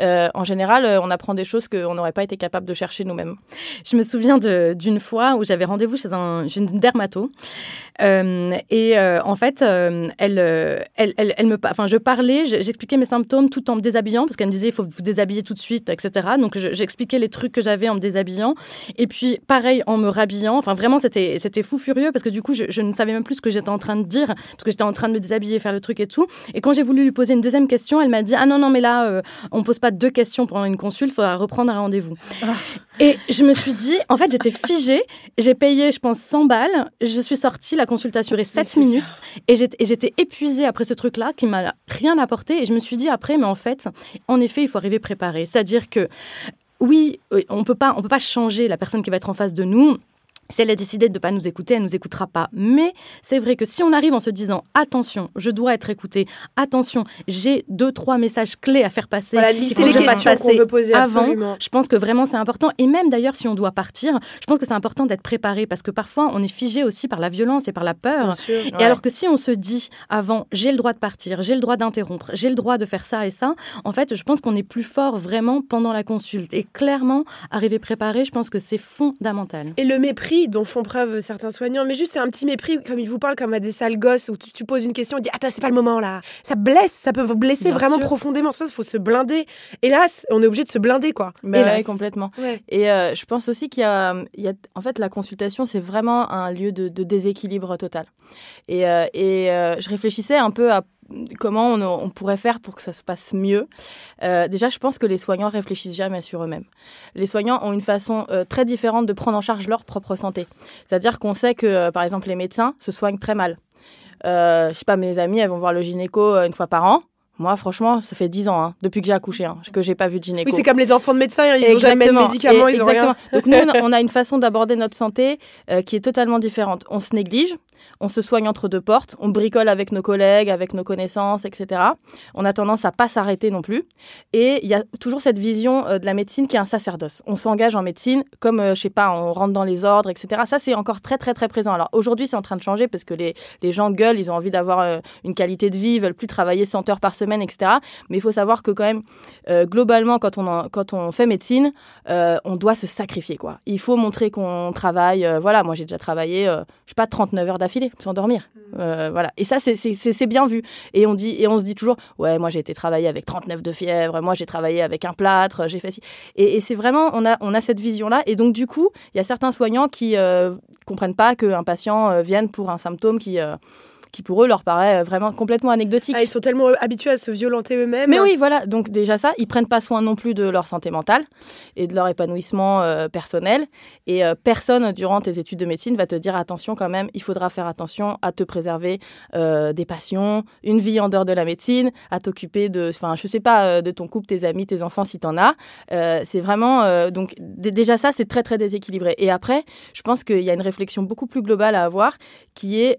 euh, en général, euh, on apprend des choses qu'on n'aurait pas été capable de chercher nous-mêmes. Je me souviens d'une fois où j'avais rendez-vous chez un, une dermato. Euh, et en fait, elle, elle, elle, me, enfin, je parlais, j'expliquais mes symptômes tout en me déshabillant, parce qu'elle me disait il faut vous déshabiller tout de suite, etc. Donc j'expliquais les trucs que j'avais en me déshabillant. Et puis, pareil, en me rhabillant. Enfin, vraiment, c'était fou furieux, parce que du coup, je, ne savais même plus ce que j'étais en train de dire, parce que j'étais en train de me déshabiller, faire le truc et tout. Et quand j'ai voulu lui poser une deuxième question, elle m'a dit ah non, non, mais là, on pose pas deux questions pendant une consulte, il faudra reprendre un rendez-vous. Ah. Et je me suis dit, en fait, j'étais figée, j'ai payé, je pense, 100 balles, je suis sortie, la consultation durait 7 minutes, et j'étais épuisée après ce truc-là qui m'a rien apporté, et je me suis dit après, mais en fait, en effet, il faut arriver préparé. C'est-à-dire que oui, euh, on peut pas, on peut pas changer la personne qui va être en face de nous. Si elle a décidé de ne pas nous écouter, elle ne nous écoutera pas. Mais c'est vrai que si on arrive en se disant attention, je dois être écouté, attention, j'ai deux, trois messages clés à faire passer, voilà, les questions qu'on veut poser avant, je pense que vraiment c'est important. Et même d'ailleurs, si on doit partir, je pense que c'est important d'être préparé parce que parfois on est figé aussi par la violence et par la peur. et alors que si on se dit avant, j'ai le droit de partir, j'ai le droit d'interrompre, j'ai le droit de faire ça et ça, en fait, je pense qu'on est plus fort vraiment pendant la consulte. Et clairement, arriver préparé, je pense que c'est fondamental. Et le mépris dont font preuve certains soignants, mais juste c'est un petit mépris, comme ils vous parlent comme à des sales gosses, où tu, poses une question, et dis Attends, c'est pas le moment là. Ça blesse, ça peut vous blesser vraiment profondément. Ça, il faut se blinder. Hélas, on est obligé de se blinder, quoi. Mais bah complètement. Et euh, je pense aussi qu'il y, a, En fait, la consultation, c'est vraiment un lieu de, déséquilibre total. Et, euh, et euh, je réfléchissais un peu à comment on, pourrait faire pour que ça se passe mieux. Euh, déjà, je pense que les soignants réfléchissent jamais sur eux-mêmes. Les soignants ont une façon euh, très différente de prendre en charge leur propre santé. C'est-à-dire qu'on sait que, euh, par exemple, les médecins se soignent très mal. je sais pas, mes amis, elles vont voir le gynéco une fois par an. Moi, franchement, ça fait 10 ans, hein, depuis que j'ai accouché, hein, que j'ai pas vu de gynéco. Oui, c'est comme les enfants de médecins, hein, ils n'ont jamais de médicaments, ils exactement. Donc nous, on a une façon d'aborder notre santé qui est totalement différente. On se néglige, on se soigne entre deux portes, on bricole avec nos collègues, avec nos connaissances, etc. On a tendance à pas s'arrêter non plus. Et il y a toujours cette vision euh, de la médecine qui est un sacerdoce. On s'engage en médecine comme, euh, je sais pas, on rentre dans les ordres, etc. Ça, c'est encore très, très, très présent. Alors aujourd'hui, c'est en train de changer parce que les, gens gueulent, ils ont envie d'avoir euh, une qualité de vie, ils veulent plus travailler 100 heures par semaine, etc. Mais il faut savoir que quand même, globalement, quand on, quand on fait médecine, on doit se sacrifier, quoi. Il faut montrer qu'on travaille. voilà, moi, j'ai déjà travaillé, je sais pas, 39 heures d'affilée d'affilée, sans dormir. Euh, voilà. Et ça, c'est bien vu. Et on, dit, et on se dit toujours, ouais, moi j'ai été travailler avec 39 de fièvre, moi j'ai travaillé avec un plâtre, j'ai fait ci. Et, c'est vraiment, on a, on a cette vision-là. Et donc, du coup, il y a certains soignants qui ne comprennent pas qu'un patient vienne pour un symptôme qui qui pour eux leur paraît euh, vraiment complètement anecdotique. Ah, ils sont tellement habitués à se violenter eux-mêmes. Mais oui, voilà. Donc déjà ça, ils prennent pas soin non plus de leur santé mentale et de leur épanouissement euh, personnel. Et euh, personne durant tes études de médecine va te dire attention quand même, il faudra faire attention à te préserver des passions, une vie en dehors de la médecine, à t'occuper de, enfin je sais pas, de ton couple, tes amis, tes enfants si t'en as. c'est vraiment donc déjà ça, c'est très très déséquilibré. Et après, je pense qu'il y a une réflexion beaucoup plus globale à avoir, qui est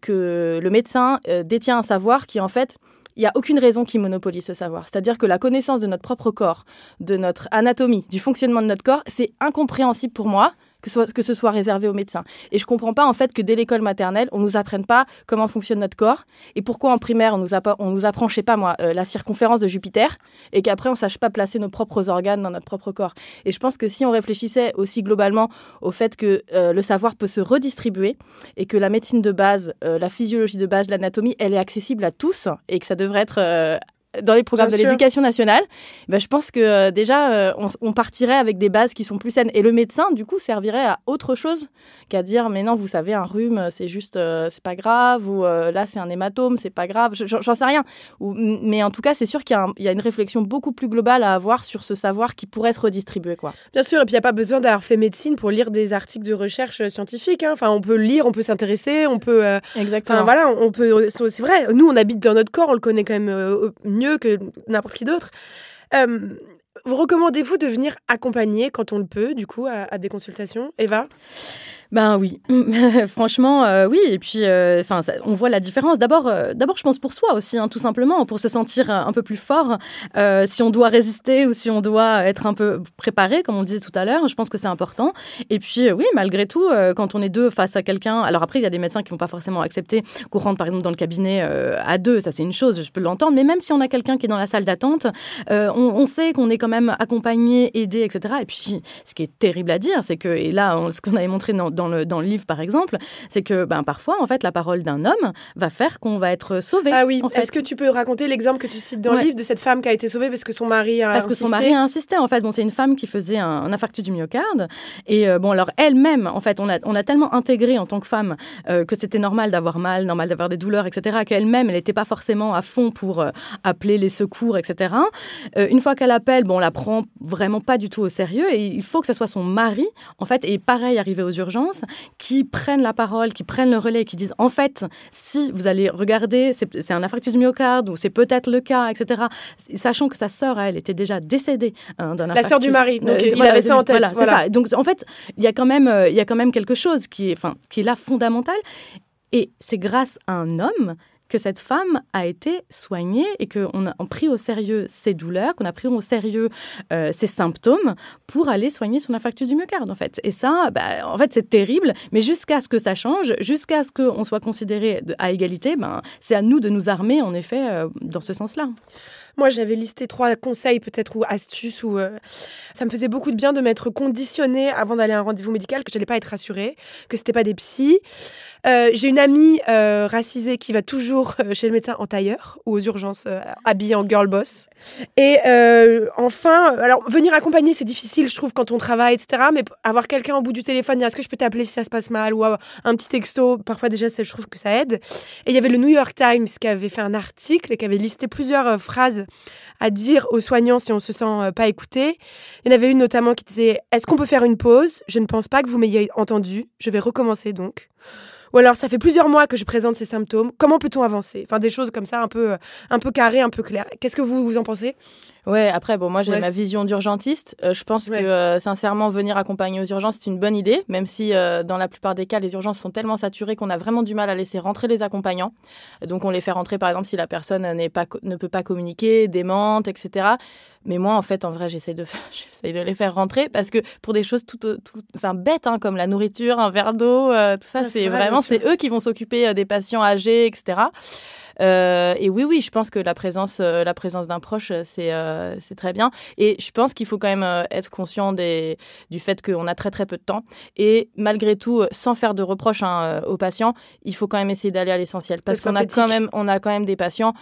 que le médecin euh, détient un savoir qui, en fait, il n'y a aucune raison qui monopolise ce savoir. C'est-à-dire que la connaissance de notre propre corps, de notre anatomie, du fonctionnement de notre corps, c'est incompréhensible pour moi que ce, soit, que ce soit réservé aux médecins. Et je comprends pas en fait que dès l'école maternelle, on nous apprenne pas comment fonctionne notre corps et pourquoi en primaire on nous, on nous apprend, je sais pas moi, euh, la circonférence de Jupiter et qu'après on sache pas placer nos propres organes dans notre propre corps. Et je pense que si on réfléchissait aussi globalement au fait que euh, le savoir peut se redistribuer et que la médecine de base, euh, la physiologie de base, l'anatomie, elle est accessible à tous et que ça devrait être dans les programmes de l'éducation nationale, ben, je pense que euh, déjà, euh, on, partirait avec des bases qui sont plus saines. Et le médecin, du coup, servirait à autre chose qu'à dire, mais non, vous savez, un rhume, c'est juste, euh, c'est pas grave, ou là, c'est un hématome, c'est pas grave, j'en sais rien. Ou, mais en tout cas, c'est sûr qu'il y, a une réflexion beaucoup plus globale à avoir sur ce savoir qui pourrait se redistribuer. Quoi. Bien sûr, et puis il n'y a pas besoin d'avoir fait médecine pour lire des articles de recherche scientifique. Hein. Enfin, on peut lire, on peut s'intéresser, on peut... Exactement. Enfin, voilà, on peut... C'est vrai, nous, on habite dans notre corps, on le connaît quand même mieux que n'importe qui d'autre. Euh, recommandez-vous de venir accompagner quand on le peut, du coup, à, à des consultations? Eva? Ben oui, franchement, euh, oui. Et puis, euh, enfin, on voit la différence. D'abord, euh, d'abord, je pense pour soi aussi, hein, tout simplement, pour se sentir un peu plus fort. si on doit résister ou si on doit être un peu préparé, comme on disait tout à l'heure, je pense que c'est important. Et puis, oui, malgré tout, quand on est deux face à quelqu'un, alors après, il y a des médecins qui vont pas forcément accepter qu'on rentre, par exemple, dans le cabinet à deux. Ça, c'est une chose, je peux l'entendre. Mais même si on a quelqu'un qui est dans la salle d'attente, on, sait qu'on est quand même accompagné, aidé, etc. Et puis, ce qui est terrible à dire, c'est que, et là, ce qu'on avait montré dans le, dans le livre, par exemple, c'est que ben, parfois, en fait, la parole d'un homme va faire qu'on va être sauvé. Ah oui, est-ce que tu peux raconter l'exemple que tu cites dans le livre de cette femme qui a été sauvée parce que son mari a Parce que son mari a insisté, en fait. Bon, c'est une femme qui faisait un, infarctus du myocarde. Et euh, bon, alors elle-même, en fait, on a, on a tellement intégré en tant que femme euh, que c'était normal d'avoir mal, normal d'avoir des douleurs, etc., qu'elle-même, elle n'était pas forcément à fond pour euh, appeler les secours, etc. une fois qu'elle appelle, bon, on la prend vraiment pas du tout au sérieux et il faut que ce soit son mari, en fait, et pareil, arrivé aux urgences, qui prennent la parole, qui prennent le relais, qui disent en fait, si vous allez regarder, c'est un infarctus myocarde ou c'est peut-être le cas, etc. Sachant que sa sœur, elle, était déjà décédée hein, d'un infarctus. La sœur du mari, donc euh, il avait ça en tête. Voilà, ça. Donc en fait, il y a quand même, euh, il y a quand même quelque chose qui est, enfin, qui est là fondamental. Et c'est grâce à un homme que cette femme a été soignée et qu'on a pris au sérieux ses douleurs, qu'on a pris au sérieux euh, ses symptômes pour aller soigner son infarctus du myocarde, en fait. Et ça, bah, en fait, c'est terrible, mais jusqu'à ce que ça change, jusqu'à ce qu'on soit considéré à égalité, ben, c'est à nous de nous armer, en effet, euh, dans ce sens-là. Moi, j'avais listé trois conseils peut-être ou astuces où euh, ça me faisait beaucoup de bien de m'être conditionnée avant d'aller à un rendez-vous médical que j'allais pas être rassurée, que c'était pas des psys. Euh, j'ai une amie euh, racisée qui va toujours chez le médecin en tailleur ou aux urgences habillée en girl boss. Et enfin, alors venir accompagner c'est difficile, je trouve, quand on travaille, etc. Mais avoir quelqu'un au bout du téléphone, est-ce que je peux t'appeler si ça se passe mal ou un petit texto, parfois déjà je trouve que ça aide. Et il y avait le New York Times qui avait fait un article et qui avait listé plusieurs phrases à dire aux soignants si on se sent euh, pas écouté. Il y en avait une notamment qui disait Est-ce qu'on peut faire une pause? Je ne pense pas que vous m'ayez entendu. Je vais recommencer donc. Ou alors, ça fait plusieurs mois que je présente ces symptômes. Comment peut-on avancer? Enfin, des choses comme ça, un peu, un peu carrées, un peu claires. Qu'est-ce que vous, vous en pensez? Ouais, après, bon, moi, j'ai ma vision d'urgentiste. Euh, je pense que, euh, sincèrement, venir accompagner aux urgences, c'est une bonne idée, même si, euh, dans la plupart des cas, les urgences sont tellement saturées qu'on a vraiment du mal à laisser rentrer les accompagnants. Donc, on les fait rentrer, par exemple, si la personne pas, ne peut pas communiquer, démente, etc. Mais moi, en fait, en vrai, j'essaie de, de les faire rentrer parce que pour des choses tout, tout enfin, bêtes, hein, comme la nourriture, un verre d'eau, tout ça, c'est vraiment, c'est eux qui vont s'occuper des patients âgés, etc. et oui, oui, je pense que la présence, la présence d'un proche, c'est c'est très bien. Et je pense qu'il faut quand même être conscient des, du fait qu'on a très très peu de temps. Et malgré tout, sans faire de reproches hein, aux patients, il faut quand même essayer d'aller à l'essentiel parce qu'on a quand même, on a quand même des patients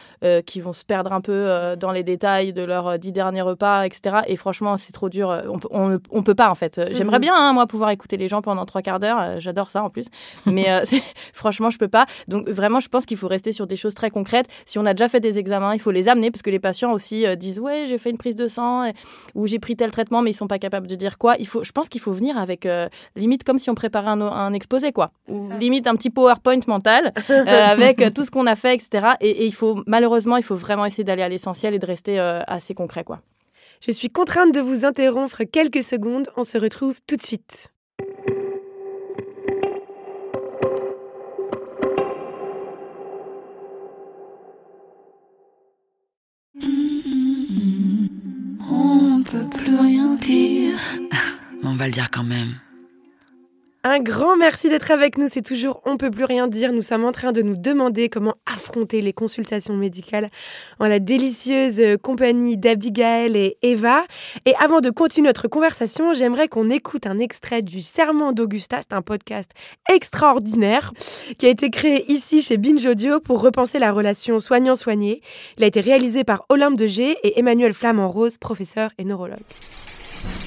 qui vont se perdre un peu dans les détails de leurs dix derniers repas, etc. Et franchement, c'est trop dur. On, on, peut pas en fait. J'aimerais mhm. bien, hein, moi, pouvoir écouter les gens pendant trois quarts d'heure. J'adore ça en plus. Mais franchement, je peux pas. Donc vraiment, je pense qu'il faut rester sur des choses très concrètes. Si on a déjà fait des examens, il faut les amener parce que les patients aussi disent ouais, j'ai fait une prise de sang ou j'ai pris tel traitement, mais ils sont pas capables de dire quoi. Il faut, je pense qu'il faut venir avec limite comme si on préparait un, un exposé quoi, ou limite un petit PowerPoint mental avec tout ce qu'on a fait, etc. Et, il faut malheureusement, il faut vraiment essayer d'aller à l'essentiel et de rester assez concret quoi. Je suis contrainte de vous interrompre quelques secondes. On se retrouve tout de suite. Va le dire quand même. Un grand merci d'être avec nous. C'est toujours On peut plus rien dire. Nous sommes en train de nous demander comment affronter les consultations médicales en la délicieuse compagnie d'Abigail et Eva. Et avant de continuer notre conversation, j'aimerais qu'on écoute un extrait du Serment d'Augusta. C'est un podcast extraordinaire qui a été créé ici chez Binge Audio pour repenser la relation soignant-soigné. Il a été réalisé par Olympe de et Emmanuel Flamand-Rose, professeur et neurologue.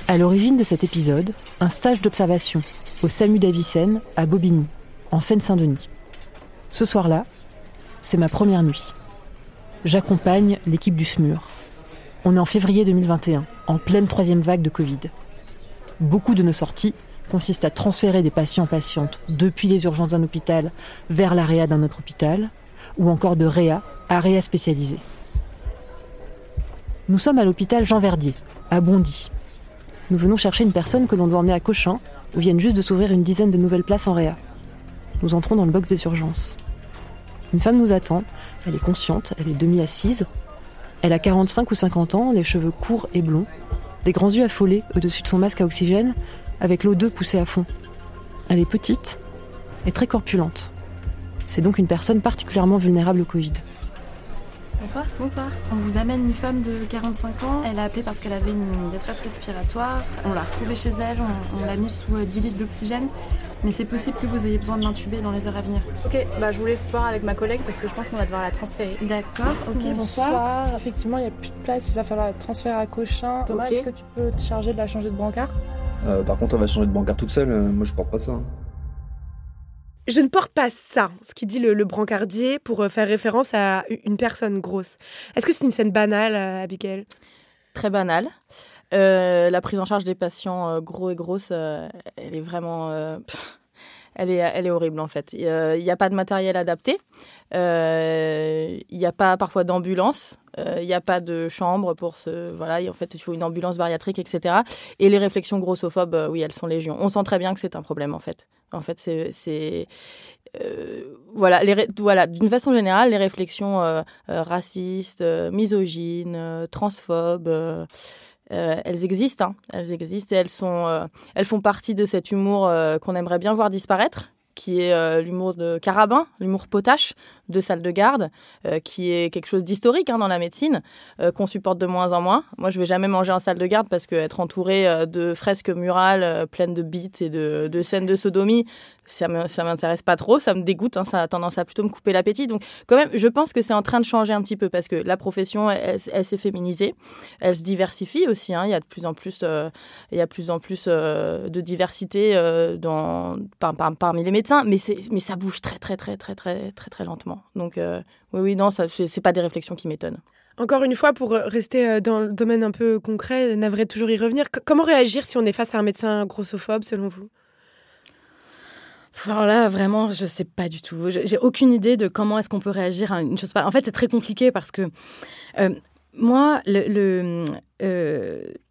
À l'origine de cet épisode, un stage d'observation au SAMU d'Avicenne, à Bobigny, en Seine-Saint-Denis. Ce soir-là, c'est ma première nuit. J'accompagne l'équipe du SMUR. On est en février 2021, en pleine troisième vague de Covid. Beaucoup de nos sorties consistent à transférer des patients-patientes depuis les urgences d'un hôpital vers la réa d'un autre hôpital, ou encore de réa à réa spécialisée. Nous sommes à l'hôpital Jean Verdier, à Bondy. Nous venons chercher une personne que l'on doit emmener à Cochin où viennent juste de s'ouvrir une dizaine de nouvelles places en réa. Nous entrons dans le box des urgences. Une femme nous attend, elle est consciente, elle est demi-assise. Elle a 45 ou 50 ans, les cheveux courts et blonds, des grands yeux affolés au-dessus de son masque à oxygène, avec l'eau 2 poussée à fond. Elle est petite et très corpulente. C'est donc une personne particulièrement vulnérable au Covid. Bonsoir. Bonsoir. On vous amène une femme de 45 ans. Elle a appelé parce qu'elle avait une détresse respiratoire. On l'a retrouvée chez elle, on, l'a mise sous 10 euh, litres d'oxygène. Mais c'est possible que vous ayez besoin de l'intuber dans les heures à venir. Ok, bah je vous laisse voir avec ma collègue parce que je pense qu'on va devoir la transférer. D'accord, ok, bonsoir. Effectivement, il n'y a plus de place, il va falloir la transférer à Cochin. Thomas, est-ce que tu peux te charger de la changer de brancard? Euh, Par contre, elle va changer de brancard toute seule. Euh, moi, je porte pas ça. Hein. Je ne porte pas ça, ce qui dit le, brancardier, pour euh, faire référence à une personne grosse. Est-ce que c'est une scène banale, euh, Abigail? Très banale. Euh, la prise en charge des patients gros et grosses, elle est vraiment... elle, est, elle est horrible en fait. Il n'y a pas de matériel adapté. Il n'y a pas parfois d'ambulance. Il n'y a pas de chambre pour ce. Voilà, en fait, il faut une ambulance bariatrique, etc. Et les réflexions grossophobes, oui, elles sont légion. On sent très bien que c'est un problème, en fait. En fait, c'est. Euh, voilà, voilà d'une façon générale, les réflexions euh, euh, racistes, misogynes, transphobes. elles existent, hein. elles existent et elles sont, elles font partie de cet humour qu'on aimerait bien voir disparaître, qui est euh, l'humour de carabin, l'humour potache de salle de garde, euh, qui est quelque chose d'historique hein, dans la médecine, euh, qu'on supporte de moins en moins. Moi, je vais jamais manger en salle de garde parce qu'être entouré de fresques murales pleines de bites et de, de scènes de sodomie, ça m'intéresse pas trop, ça me dégoûte, hein, ça a tendance à plutôt me couper l'appétit. Donc quand même, je pense que c'est en train de changer un petit peu parce que la profession, elle, s'est féminisée, elle se diversifie aussi. Hein. il y a de plus en plus, il y a plus en plus de diversité dans, parmi les médecins mais, ça bouge très, très, très, très, très, très, très lentement. Donc, euh, oui, oui, non, ce n'est pas des réflexions qui m'étonnent. Encore une fois, pour euh, rester euh, dans le domaine un peu concret, Navrait toujours y revenir. comment réagir si on est face à un médecin grossophobe, selon vous? Alors là, vraiment, je sais pas du tout. J'ai aucune idée de comment est-ce qu'on peut réagir à une chose. En fait, c'est très compliqué parce que moi, le,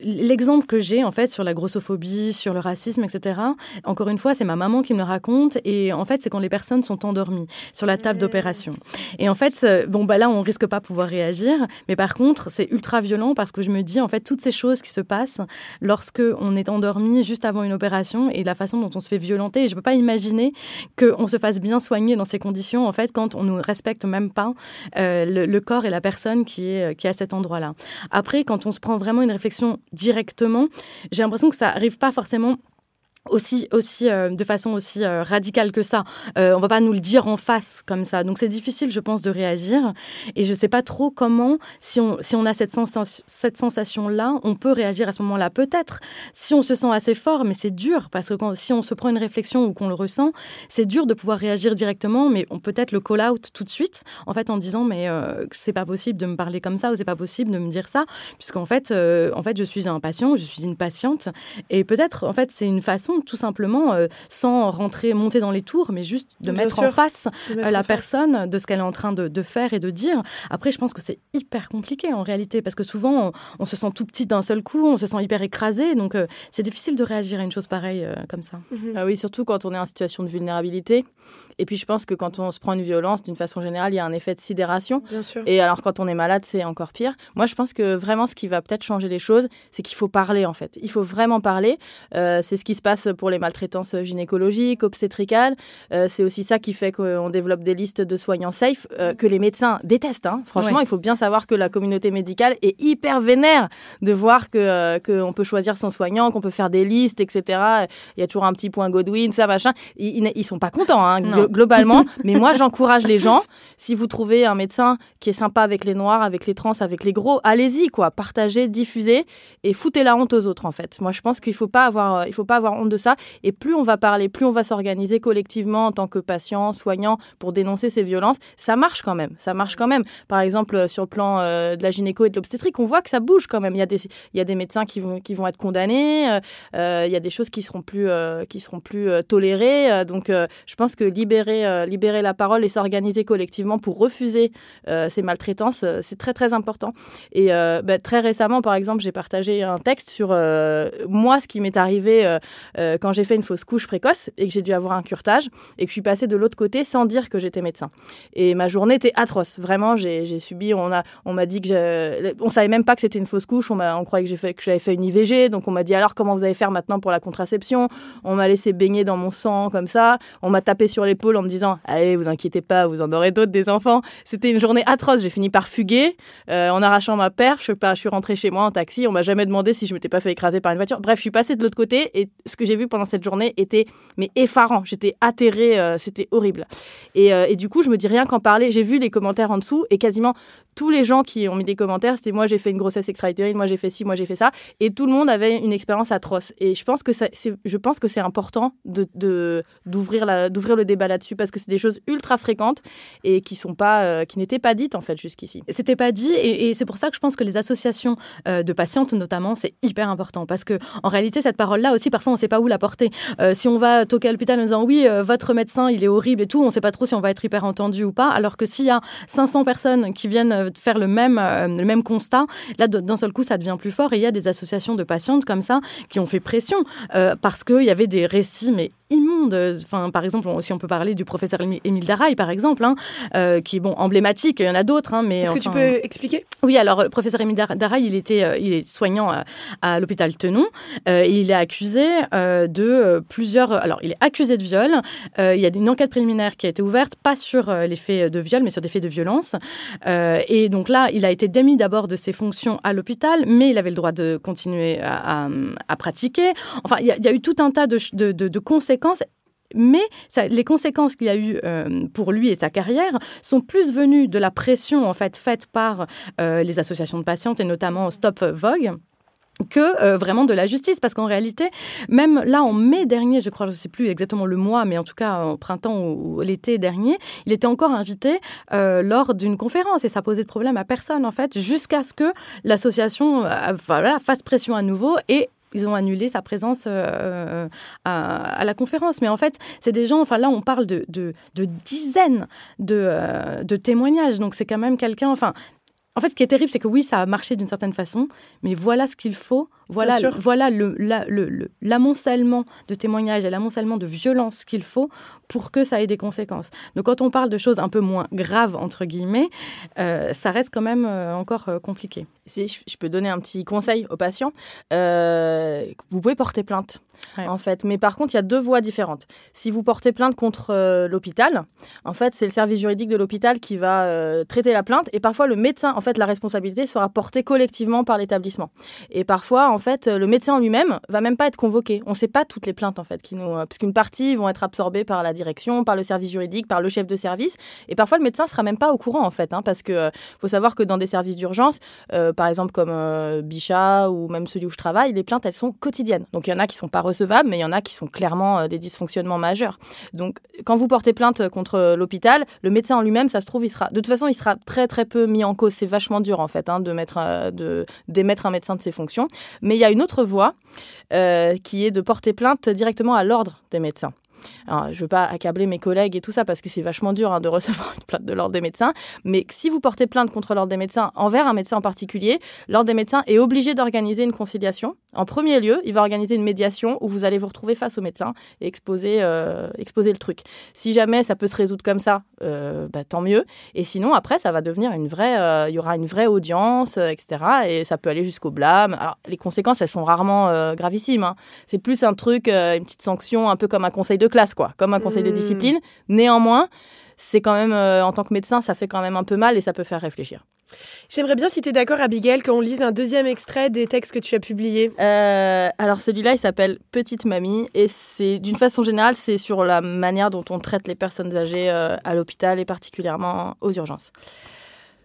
l'exemple que j'ai en fait sur la grossophobie, sur le racisme, etc. Encore une fois, c'est ma maman qui me le raconte et en fait, c'est quand les personnes sont endormies sur la table d'opération. Et en fait, bon bah là, on risque pas pouvoir réagir, mais par contre, c'est ultra violent parce que je me dis en fait toutes ces choses qui se passent lorsque on est endormi juste avant une opération et la façon dont on se fait violenter. Et je peux pas imaginer qu'on se fasse bien soigner dans ces conditions en fait quand on ne respecte même pas euh, le, corps et la personne qui est qui est à cet endroit-là. Après, quand on se prend vraiment une réflexion directement, j'ai l'impression que ça arrive pas forcément aussi, aussi euh, de façon aussi euh, radicale que ça. Euh, on va pas nous le dire en face comme ça. Donc c'est difficile, je pense, de réagir. Et je sais pas trop comment, si on, si on a cette, cette sensation-là, on peut réagir à ce moment-là. Peut-être si on se sent assez fort, mais c'est dur parce que quand, si on se prend une réflexion ou qu'on le ressent, c'est dur de pouvoir réagir directement, mais on peut-être le call out tout de suite, en fait, en disant mais c'est pas possible de me parler comme ça ou c'est pas possible de me dire ça, puisqu'en fait, en fait, je suis un patient, je suis une patiente, et peut-être, en fait, c'est une façon tout simplement, euh, sans rentrer, monter dans les tours, mais juste de mettre en face euh, la personne de ce qu'elle est en train de, faire et de dire. Après, je pense que c'est hyper compliqué en réalité, parce que souvent, on, se sent tout petit d'un seul coup, on se sent hyper écrasé, donc euh, c'est difficile de réagir à une chose pareille comme ça. Mhm. Ah oui, surtout quand on est en situation de vulnérabilité. Et puis, je pense que quand on se prend une violence, d'une façon générale, il y a un effet de sidération. Bien sûr. Et alors, quand on est malade, c'est encore pire. Moi, je pense que vraiment, ce qui va peut-être changer les choses, c'est qu'il faut parler, en fait. Il faut vraiment parler. c'est ce qui se passe pour les maltraitances gynécologiques, obstétricales. Euh, c'est aussi ça qui fait qu'on développe des listes de soignants safe euh, que les médecins détestent. Hein. Franchement, il faut bien savoir que la communauté médicale est hyper vénère de voir que euh, qu'on peut choisir son soignant, qu'on peut faire des listes, etc. Il y a toujours un petit point Godwin, ça machin. Ils, ils sont pas contents hein, globalement, mais moi j'encourage les gens. Si vous trouvez un médecin qui est sympa avec les noirs, avec les trans, avec les gros, allez-y quoi, partagez, diffusez et foutez la honte aux autres en fait. Moi je pense qu'il faut pas avoir, il faut pas avoir honte ça. Et plus on va parler, plus on va s'organiser collectivement en tant que patient, soignant, pour dénoncer ces violences, ça marche quand même. Ça marche quand même. Par exemple, euh, sur le plan euh, de la gynéco et de l'obstétrique, on voit que ça bouge quand même. Il y a des, médecins qui vont, qui vont être condamnés. Euh, il y a des choses qui seront plus, qui seront plus tolérées. donc, je pense que libérer, libérer la parole et s'organiser collectivement pour refuser ces maltraitances, c'est très très important. Et bah, très récemment, par exemple, j'ai partagé un texte sur moi, ce qui m'est arrivé euh, quand j'ai fait une fausse couche précoce et que j'ai dû avoir un curtage et que je suis passée de l'autre côté sans dire que j'étais médecin. Et ma journée était atroce. Vraiment, j'ai subi, on m'a on dit que je, on savait même pas que c'était une fausse couche. On, on croyait que j'avais fait une IVG. Donc on m'a dit alors comment vous allez faire maintenant pour la contraception? On m'a laissé baigner dans mon sang comme ça. On m'a tapé sur l'épaule en me disant allez, vous inquiétez pas, vous en aurez d'autres des enfants. C'était une journée atroce. J'ai fini par fuguer euh, en arrachant ma perche. Je suis rentrée chez moi en taxi. On m'a jamais demandé si je m'étais pas fait écraser par une voiture. Bref, je suis passée de l'autre côté et ce que j'ai vu pendant cette journée était mais effarant. J'étais atterrée, euh, c'était horrible. Et, euh, et, du coup, je me dis rien qu'en parler. J'ai vu les commentaires en dessous et quasiment tous les gens qui ont mis des commentaires, c'était moi j'ai fait une grossesse extra-utérine, moi j'ai fait ci, moi j'ai fait ça, et tout le monde avait une expérience atroce. Et je pense que c'est, important d'ouvrir la, d'ouvrir le débat là-dessus parce que c'est des choses ultra fréquentes et qui sont pas, euh, n'étaient pas dites en fait jusqu'ici. C'était pas dit et, c'est pour ça que je pense que les associations de patientes notamment c'est hyper important parce que en réalité cette parole-là aussi parfois on sait pas où la porter. Euh, si on va toquer à l'hôpital en disant oui, euh, votre médecin, il est horrible et tout, on ne sait pas trop si on va être hyper entendu ou pas. Alors que s'il y a 500 personnes qui viennent euh, faire le même, le même constat, là, d'un seul coup, ça devient plus fort. Et il y a des associations de patientes comme ça qui ont fait pression parce qu'il y avait des récits, mais immonde. Enfin, par exemple, si on peut parler du professeur Émile Daraille, par exemple, hein, euh, qui est bon emblématique. Il y en a d'autres, hein, mais est-ce que tu peux expliquer? Oui, alors le professeur Émile Daraille, il était, euh, il est soignant à, l'hôpital Tenon. Euh, il est accusé de plusieurs. Alors, il est accusé de viol. il y a une enquête préliminaire qui a été ouverte, pas sur les faits de viol, mais sur des faits de violence. et donc là, il a été démis d'abord de ses fonctions à l'hôpital, mais il avait le droit de continuer à, pratiquer. Enfin, il y, a, eu tout un tas de, de, de conséquences mais les conséquences qu'il y a eu euh, pour lui et sa carrière sont plus venues de la pression en fait faite par euh, les associations de patientes et notamment Stop Vogue que euh, vraiment de la justice. Parce qu'en réalité, même là, en mai dernier, je crois, je sais plus exactement le mois, mais en tout cas, en printemps ou, l'été dernier, il était encore invité lors d'une conférence et ça posait de problème à personne, en fait, jusqu'à ce que l'association voilà, fasse pression à nouveau et ils ont annulé sa présence euh, euh, à, la conférence. Mais en fait, c'est des gens, enfin là, on parle de, de, dizaines de, euh, de, témoignages. Donc c'est quand même quelqu'un, enfin, en fait, ce qui est terrible, c'est que oui, ça a marché d'une certaine façon, mais voilà ce qu'il faut, voilà, voilà le, l'amoncellement de témoignages et l'amoncellement de violence qu'il faut pour que ça ait des conséquences. Donc, quand on parle de choses un peu moins graves, entre guillemets, euh, ça reste quand même euh, encore euh, compliqué. Si je peux donner un petit conseil aux patients, vous pouvez porter plainte en fait. Mais par contre, il y a deux voies différentes. Si vous portez plainte contre l'hôpital, en fait, c'est le service juridique de l'hôpital qui va traiter la plainte et parfois le médecin, en fait, la responsabilité sera portée collectivement par l'établissement. Et parfois, en fait, le médecin lui-même va même pas être convoqué. On ne sait pas toutes les plaintes, en fait, qui euh, parce qu'une partie vont être absorbées par la direction, par le service juridique, par le chef de service, et parfois le médecin sera même pas au courant, en fait, hein, parce que faut savoir que dans des services d'urgence, par exemple comme Bichat ou même celui où je travaille, les plaintes elles sont quotidiennes. Donc il y en a qui sont pas recevables, mais il y en a qui sont clairement euh, des dysfonctionnements majeurs. Donc, quand vous portez plainte contre l'hôpital, le médecin en lui-même, ça se trouve, il sera, de toute façon, il sera très très peu mis en cause. C'est vachement dur en fait hein, de mettre, euh, d'émettre un médecin de ses fonctions. Mais il y a une autre voie euh, qui est de porter plainte directement à l'ordre des médecins. Alors, je veux pas accabler mes collègues et tout ça parce que c'est vachement dur hein, de recevoir une plainte de l'ordre des médecins. Mais si vous portez plainte contre l'ordre des médecins envers un médecin en particulier, l'ordre des médecins est obligé d'organiser une conciliation. En premier lieu, il va organiser une médiation où vous allez vous retrouver face au médecin et exposer, euh, exposer le truc. Si jamais ça peut se résoudre comme ça, euh, bah, tant mieux. Et sinon, après, ça va devenir une vraie. Euh, il y aura une vraie audience, etc. Et ça peut aller jusqu'au blâme. Alors, les conséquences, elles sont rarement gravissimes. Hein. C'est plus un truc, une petite sanction, un peu comme un conseil de classe, quoi, comme un conseil de hmm. discipline. Néanmoins, c'est quand même, euh, en tant que médecin, ça fait quand même un peu mal et ça peut faire réfléchir. J'aimerais bien, si tu es d'accord, Abigail, qu'on lise un deuxième extrait des textes que tu as publiés. Euh, alors celui-là, il s'appelle Petite Mamie et c'est d'une façon générale, c'est sur la manière dont on traite les personnes âgées euh, à l'hôpital et particulièrement aux urgences.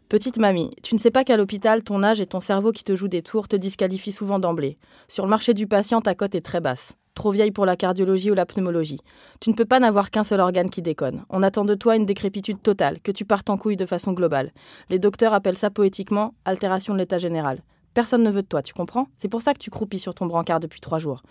Petite mamie, tu ne sais pas qu'à l'hôpital, ton âge et ton cerveau qui te jouent des tours te disqualifient souvent d'emblée. Sur le marché du patient, ta cote est très basse trop vieille pour la cardiologie ou la pneumologie. Tu ne peux pas n'avoir qu'un seul organe qui déconne. On attend de toi une décrépitude totale, que tu partes en couille de façon globale. Les docteurs appellent ça poétiquement altération de l'état général. Personne ne veut de toi, tu comprends? C'est pour ça que tu croupis sur ton brancard depuis trois jours.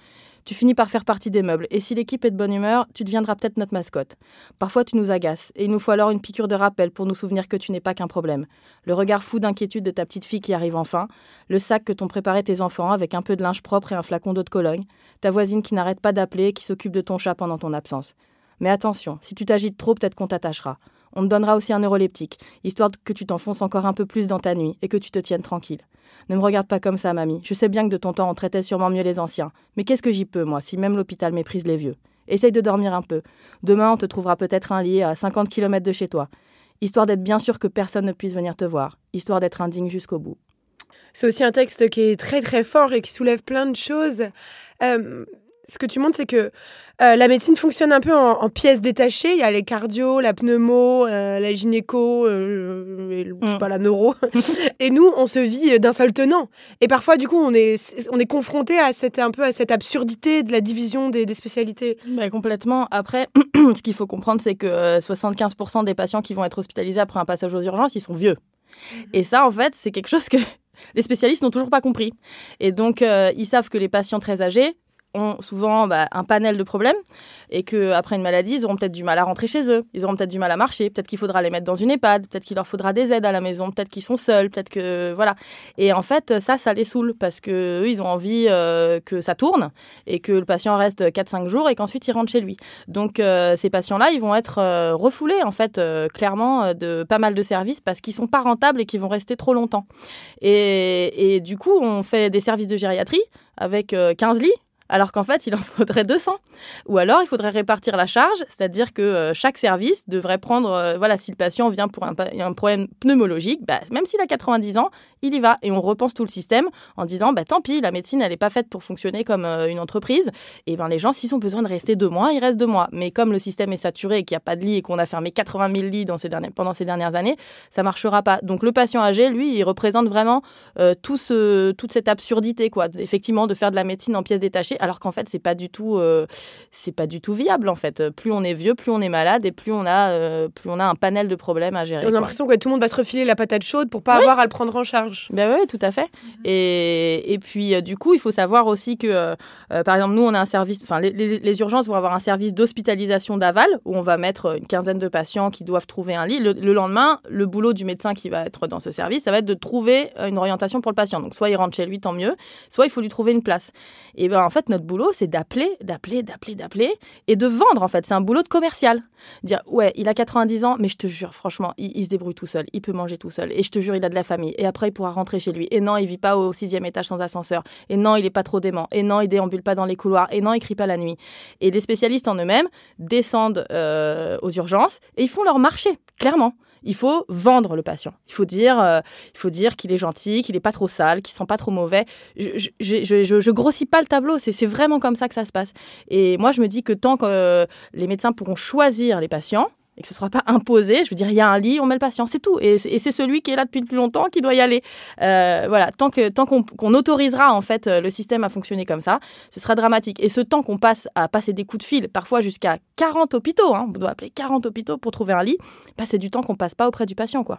Tu finis par faire partie des meubles, et si l'équipe est de bonne humeur, tu deviendras peut-être notre mascotte. Parfois tu nous agaces, et il nous faut alors une piqûre de rappel pour nous souvenir que tu n'es pas qu'un problème. Le regard fou d'inquiétude de ta petite fille qui arrive enfin, le sac que t'ont préparé tes enfants avec un peu de linge propre et un flacon d'eau de Cologne, ta voisine qui n'arrête pas d'appeler et qui s'occupe de ton chat pendant ton absence. Mais attention, si tu t'agites trop, peut-être qu'on t'attachera. On te donnera aussi un neuroleptique, histoire que tu t'enfonces encore un peu plus dans ta nuit et que tu te tiennes tranquille. Ne me regarde pas comme ça, mamie. Je sais bien que de ton temps on traitait sûrement mieux les anciens. Mais qu'est-ce que j'y peux, moi, si même l'hôpital méprise les vieux? Essaye de dormir un peu. Demain, on te trouvera peut-être un lit à 50 km de chez toi. Histoire d'être bien sûr que personne ne puisse venir te voir. Histoire d'être indigne jusqu'au bout. C'est aussi un texte qui est très très fort et qui soulève plein de choses. Euh, ce que tu montres, c'est que euh, la médecine fonctionne un peu en, pièces détachées. Il y a les cardio, la pneumo, euh, la gynéco, euh, je sais mm. pas, la neuro. et nous, on se vit d'un seul tenant. Et parfois, du coup, on est, on est confronté à cette, un peu à cette absurdité de la division des, spécialités. Bah, complètement. Après, ce qu'il faut comprendre, c'est que 75% des patients qui vont être hospitalisés après un passage aux urgences, ils sont vieux. Et ça, en fait, c'est quelque chose que les spécialistes n'ont toujours pas compris. Et donc, ils savent que les patients très âgés ont souvent bah, un panel de problèmes et qu'après une maladie, ils auront peut-être du mal à rentrer chez eux, ils auront peut-être du mal à marcher, peut-être qu'il faudra les mettre dans une EHPAD, peut-être qu'il leur faudra des aides à la maison, peut-être qu'ils sont seuls, peut-être que voilà. Et en fait, ça, ça les saoule parce que eux, ils ont envie euh, que ça tourne et que le patient reste 4-5 jours et qu'ensuite il rentre chez lui. Donc euh, ces patients-là, ils vont être euh, refoulés en fait clairement de pas mal de services parce qu'ils sont pas rentables et qu'ils vont rester trop longtemps. Et, et du coup, on fait des services de gériatrie avec 15 lits alors qu'en fait, il en faudrait 200. Ou alors, il faudrait répartir la charge, c'est-à-dire que euh, chaque service devrait prendre, euh, voilà, si le patient vient pour un, problème pneumologique, bah, même s'il a 90 ans, il y va. Et on repense tout le système en disant, bah, tant pis, la médecine, elle n'est pas faite pour fonctionner comme euh, une entreprise. Et ben les gens, s'ils ont besoin de rester deux mois, ils restent deux mois. Mais comme le système est saturé et qu'il n'y a pas de lit et qu'on a fermé 80 000 lits dans ces pendant ces dernières années, ça marchera pas. Donc le patient âgé, lui, il représente vraiment tout ce, toute cette absurdité, quoi. Effectivement, de faire de la médecine en pièces détachées alors qu'en fait c'est pas du tout, c'est pas du tout viable en fait. Plus on est vieux, plus on est malade et plus on a, plus on a un panel de problèmes à gérer. On a l'impression que tout le monde va se refiler la patate chaude pour pas avoir à le prendre en charge. Ben oui, tout à fait. Et, et puis du coup, il faut savoir aussi que, par exemple, nous on a un service, enfin les, les, urgences vont avoir un service d'hospitalisation d'aval où on va mettre une quinzaine de patients qui doivent trouver un lit. Le, le lendemain, le boulot du médecin qui va être dans ce service, ça va être de trouver une orientation pour le patient. Donc soit il rentre chez lui, tant mieux, soit il faut lui trouver une place. Et ben en fait, notre boulot, c'est d'appeler, d'appeler, d'appeler, d'appeler et de vendre en fait. C'est un boulot de commercial. Dire ouais, il a 90 ans, mais je te jure, franchement, il, se débrouille tout seul, il peut manger tout seul. Et je te jure, il a de la famille. Et après, il pourra rentrer chez lui. Et non, il vit pas au sixième étage sans ascenseur. Et non, il est pas trop dément. Et non, il déambule pas dans les couloirs. Et non, il crie pas la nuit. Et les spécialistes en eux-mêmes descendent euh, aux urgences et ils font leur marché, clairement il faut vendre le patient. Il faut dire, euh, il faut dire qu'il est gentil, qu'il n'est pas trop sale, qu'il sent pas trop mauvais. Je, je, je, grossis pas le tableau. C'est vraiment comme ça que ça se passe. Et moi, je me dis que tant que euh, les médecins pourront choisir les patients, et que ce ne sera pas imposé. Je veux dire, il y a un lit, on met le patient, c'est tout. Et, c'est celui qui est là depuis le plus longtemps qui doit y aller. Euh, voilà, tant que tant qu'on autorisera en fait le système à fonctionner comme ça, ce sera dramatique. Et ce temps qu'on passe à passer des coups de fil, parfois jusqu'à 40 hôpitaux, hein, on doit appeler 40 hôpitaux pour trouver un lit, bah, c'est du temps qu'on passe pas auprès du patient, quoi.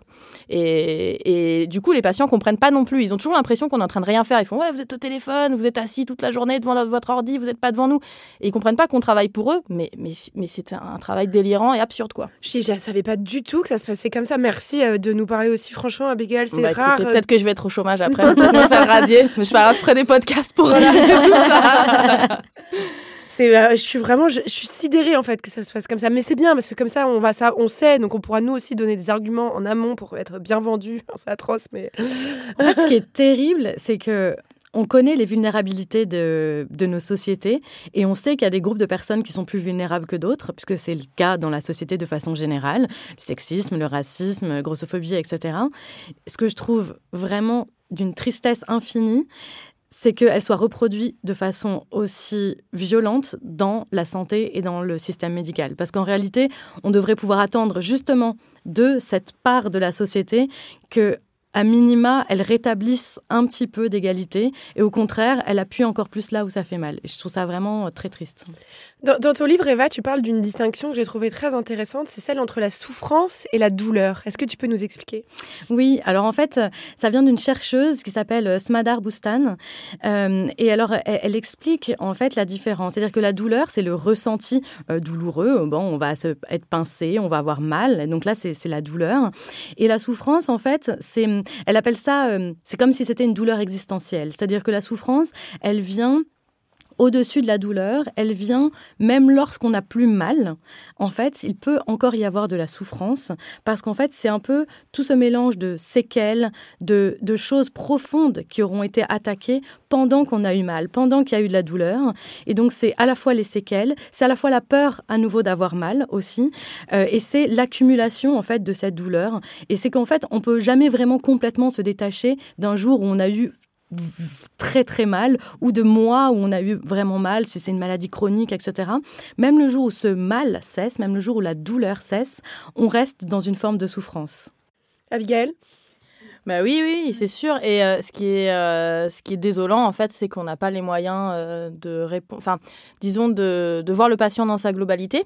Et, et, du coup, les patients comprennent pas non plus. Ils ont toujours l'impression qu'on est en train de rien faire. Ils font ouais, vous êtes au téléphone, vous êtes assis toute la journée devant votre ordi, vous n'êtes pas devant nous. Et ils comprennent pas qu'on travaille pour eux, mais mais mais c'est un travail délirant et absurde, quoi. Je ne savais pas du tout que ça se passait comme ça. Merci euh, de nous parler aussi franchement, Abigail. C'est bah, rare. Euh, peut-être que je vais être au chômage après. Peut-être me faire radier. Mais je, pas je ferai des podcasts pour relater tout ça. C'est, euh, je suis vraiment, je, suis sidérée en fait que ça se passe comme ça. Mais c'est bien parce que comme ça, on va ça, on sait, donc on pourra nous aussi donner des arguments en amont pour être bien vendus. c'est atroce, mais. En fait, ce qui est terrible, c'est que on connaît les vulnérabilités de, nos sociétés et on sait qu'il y a des groupes de personnes qui sont plus vulnérables que d'autres, puisque c'est le cas dans la société de façon générale, le sexisme, le racisme, grossophobie, etc. Ce que je trouve vraiment d'une tristesse infinie, c'est qu'elle soit reproduite de façon aussi violente dans la santé et dans le système médical. Parce qu'en réalité, on devrait pouvoir attendre justement de cette part de la société que à minima, elle rétablisse un petit peu d'égalité et au contraire, elle appuie encore plus là où ça fait mal. Et je trouve ça vraiment très triste. Dans, ton livre, Eva, tu parles d'une distinction que j'ai trouvée très intéressante, c'est celle entre la souffrance et la douleur. Est-ce que tu peux nous expliquer? Oui, alors en fait, ça vient d'une chercheuse qui s'appelle euh, Smadar Boustan. Euh, et alors, elle, explique en fait la différence. C'est-à-dire que la douleur, c'est le ressenti euh, douloureux. Bon, on va se, être pincé, on va avoir mal. Donc là, c'est la douleur. Et la souffrance, en fait, c'est, elle appelle ça, c'est comme si c'était une douleur existentielle. C'est-à-dire que la souffrance, elle vient au-dessus de la douleur, elle vient même lorsqu'on n'a plus mal. En fait, il peut encore y avoir de la souffrance parce qu'en fait, c'est un peu tout ce mélange de séquelles, de, choses profondes qui auront été attaquées pendant qu'on a eu mal, pendant qu'il y a eu de la douleur. Et donc, c'est à la fois les séquelles, c'est à la fois la peur à nouveau d'avoir mal aussi, euh, et c'est l'accumulation en fait de cette douleur. Et c'est qu'en fait, on peut jamais vraiment complètement se détacher d'un jour où on a eu très très mal ou de mois où on a eu vraiment mal, si c'est une maladie chronique, etc. Même le jour où ce mal cesse, même le jour où la douleur cesse, on reste dans une forme de souffrance. Abigail? Bah oui, oui, c'est sûr. Et euh, ce, qui est, euh, ce qui est désolant, en fait, c'est qu'on n'a pas les moyens euh, de répondre, enfin, disons, de, de, voir le patient dans sa globalité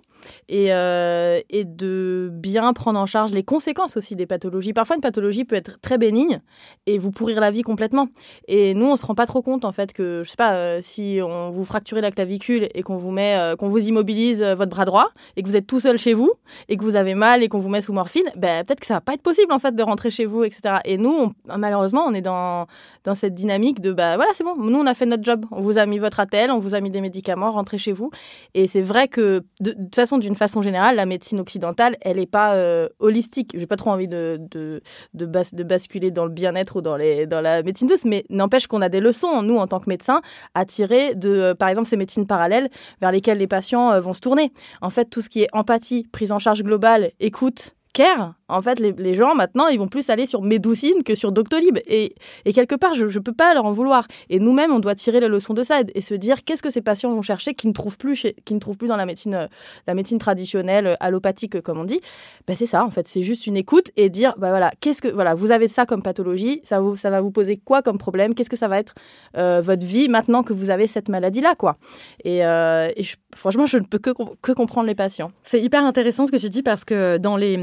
et, et de bien prendre en charge les conséquences aussi des pathologies. Parfois, une pathologie peut être très bénigne et vous pourrir la vie complètement. Et nous, on se rend pas trop compte, en fait, que, je sais pas, si on vous fracturez la clavicule et qu'on vous met, qu'on vous immobilise votre bras droit et que vous êtes tout seul chez vous et que vous avez mal et qu'on vous met sous morphine, ben, peut-être que ça va pas être possible, en fait, de rentrer chez vous, etc. Et nous, malheureusement, on est dans, dans cette dynamique de bah voilà, c'est bon, nous on a fait notre job, on vous a mis votre attel, on vous a mis des médicaments, rentrez chez vous. Et c'est vrai que de, toute façon, d'une façon générale, la médecine occidentale, elle n'est pas euh, holistique. J'ai pas trop envie de, de, de, basculer dans le bien-être ou dans, les, dans la médecine douce, mais n'empêche qu'on a des leçons, nous, en tant que médecins, à tirer de, euh, par exemple, ces médecines parallèles vers lesquelles les patients euh, vont se tourner. En fait, tout ce qui est empathie, prise en charge globale, écoute, care, En fait, les, gens maintenant, ils vont plus aller sur Médoucine que sur Doctolib. Et, et quelque part, je ne peux pas leur en vouloir. Et nous-mêmes, on doit tirer les leçons de ça et, se dire qu'est-ce que ces patients vont chercher qui ne trouvent plus, qui ne trouvent plus dans la médecine, euh, la médecine traditionnelle, euh, allopathique, comme on dit? Ben, c'est ça, en fait. C'est juste une écoute et dire bah voilà, qu'est-ce que voilà, vous avez ça comme pathologie, ça, vous, ça va vous poser quoi comme problème? Qu'est-ce que ça va être euh, votre vie maintenant que vous avez cette maladie-là, quoi? Et, et franchement, je ne peux que, que comprendre les patients. C'est hyper intéressant ce que tu dis parce que dans les,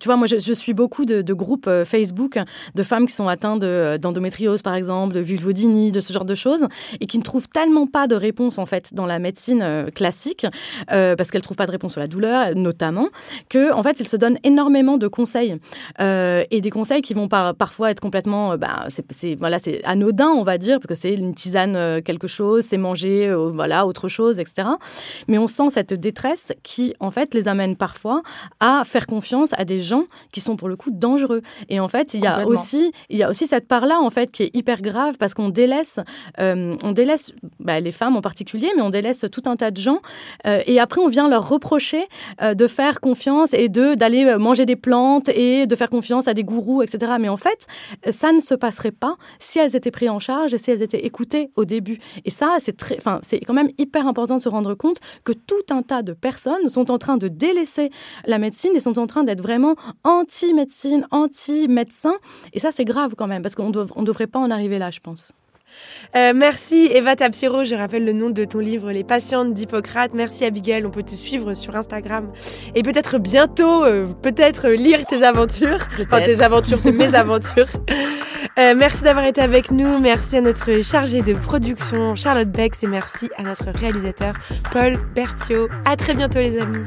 tu vois, moi, je, suis beaucoup de, groupes Facebook de femmes qui sont atteintes d'endométriose, par exemple, de vulvodynie, de ce genre de choses, et qui ne trouvent tellement pas de réponse en fait dans la médecine euh, classique, euh, parce qu'elles ne trouvent pas de réponse sur la douleur, notamment, que en fait, ils se donnent énormément de conseils euh, et des conseils qui vont par, parfois être complètement, bah, c'est voilà, anodin, on va dire, parce que c'est une tisane quelque chose, c'est manger, voilà, autre chose, etc. Mais on sent cette détresse qui en fait les amène parfois à faire confiance à des gens qui sont pour le coup dangereux. Et en fait, il y a aussi, il y a aussi cette part-là en fait qui est hyper grave parce qu'on délaisse, euh, on délaisse bah, les femmes en particulier, mais on délaisse tout un tas de gens. Euh, et après, on vient leur reprocher euh, de faire confiance et de d'aller manger des plantes et de faire confiance à des gourous, etc. Mais en fait, ça ne se passerait pas si elles étaient prises en charge et si elles étaient écoutées au début. Et ça, c'est très, enfin, c'est quand même hyper important de se rendre compte que tout un tas de personnes sont en train de délaisser la médecine et sont en train d'être vraiment anti-médecine, anti-médecin. Et ça, c'est grave quand même, parce qu'on ne devrait pas en arriver là, je pense. Euh, merci Eva Tapsiro, je rappelle le nom de ton livre Les patientes d'Hippocrate. Merci Abigail, on peut te suivre sur Instagram et peut-être bientôt, euh, peut-être lire tes aventures, enfin tes aventures, tes mésaventures. Euh, merci d'avoir été avec nous, merci à notre chargé de production Charlotte Bex et merci à notre réalisateur Paul Berthiaud. À très bientôt les amis.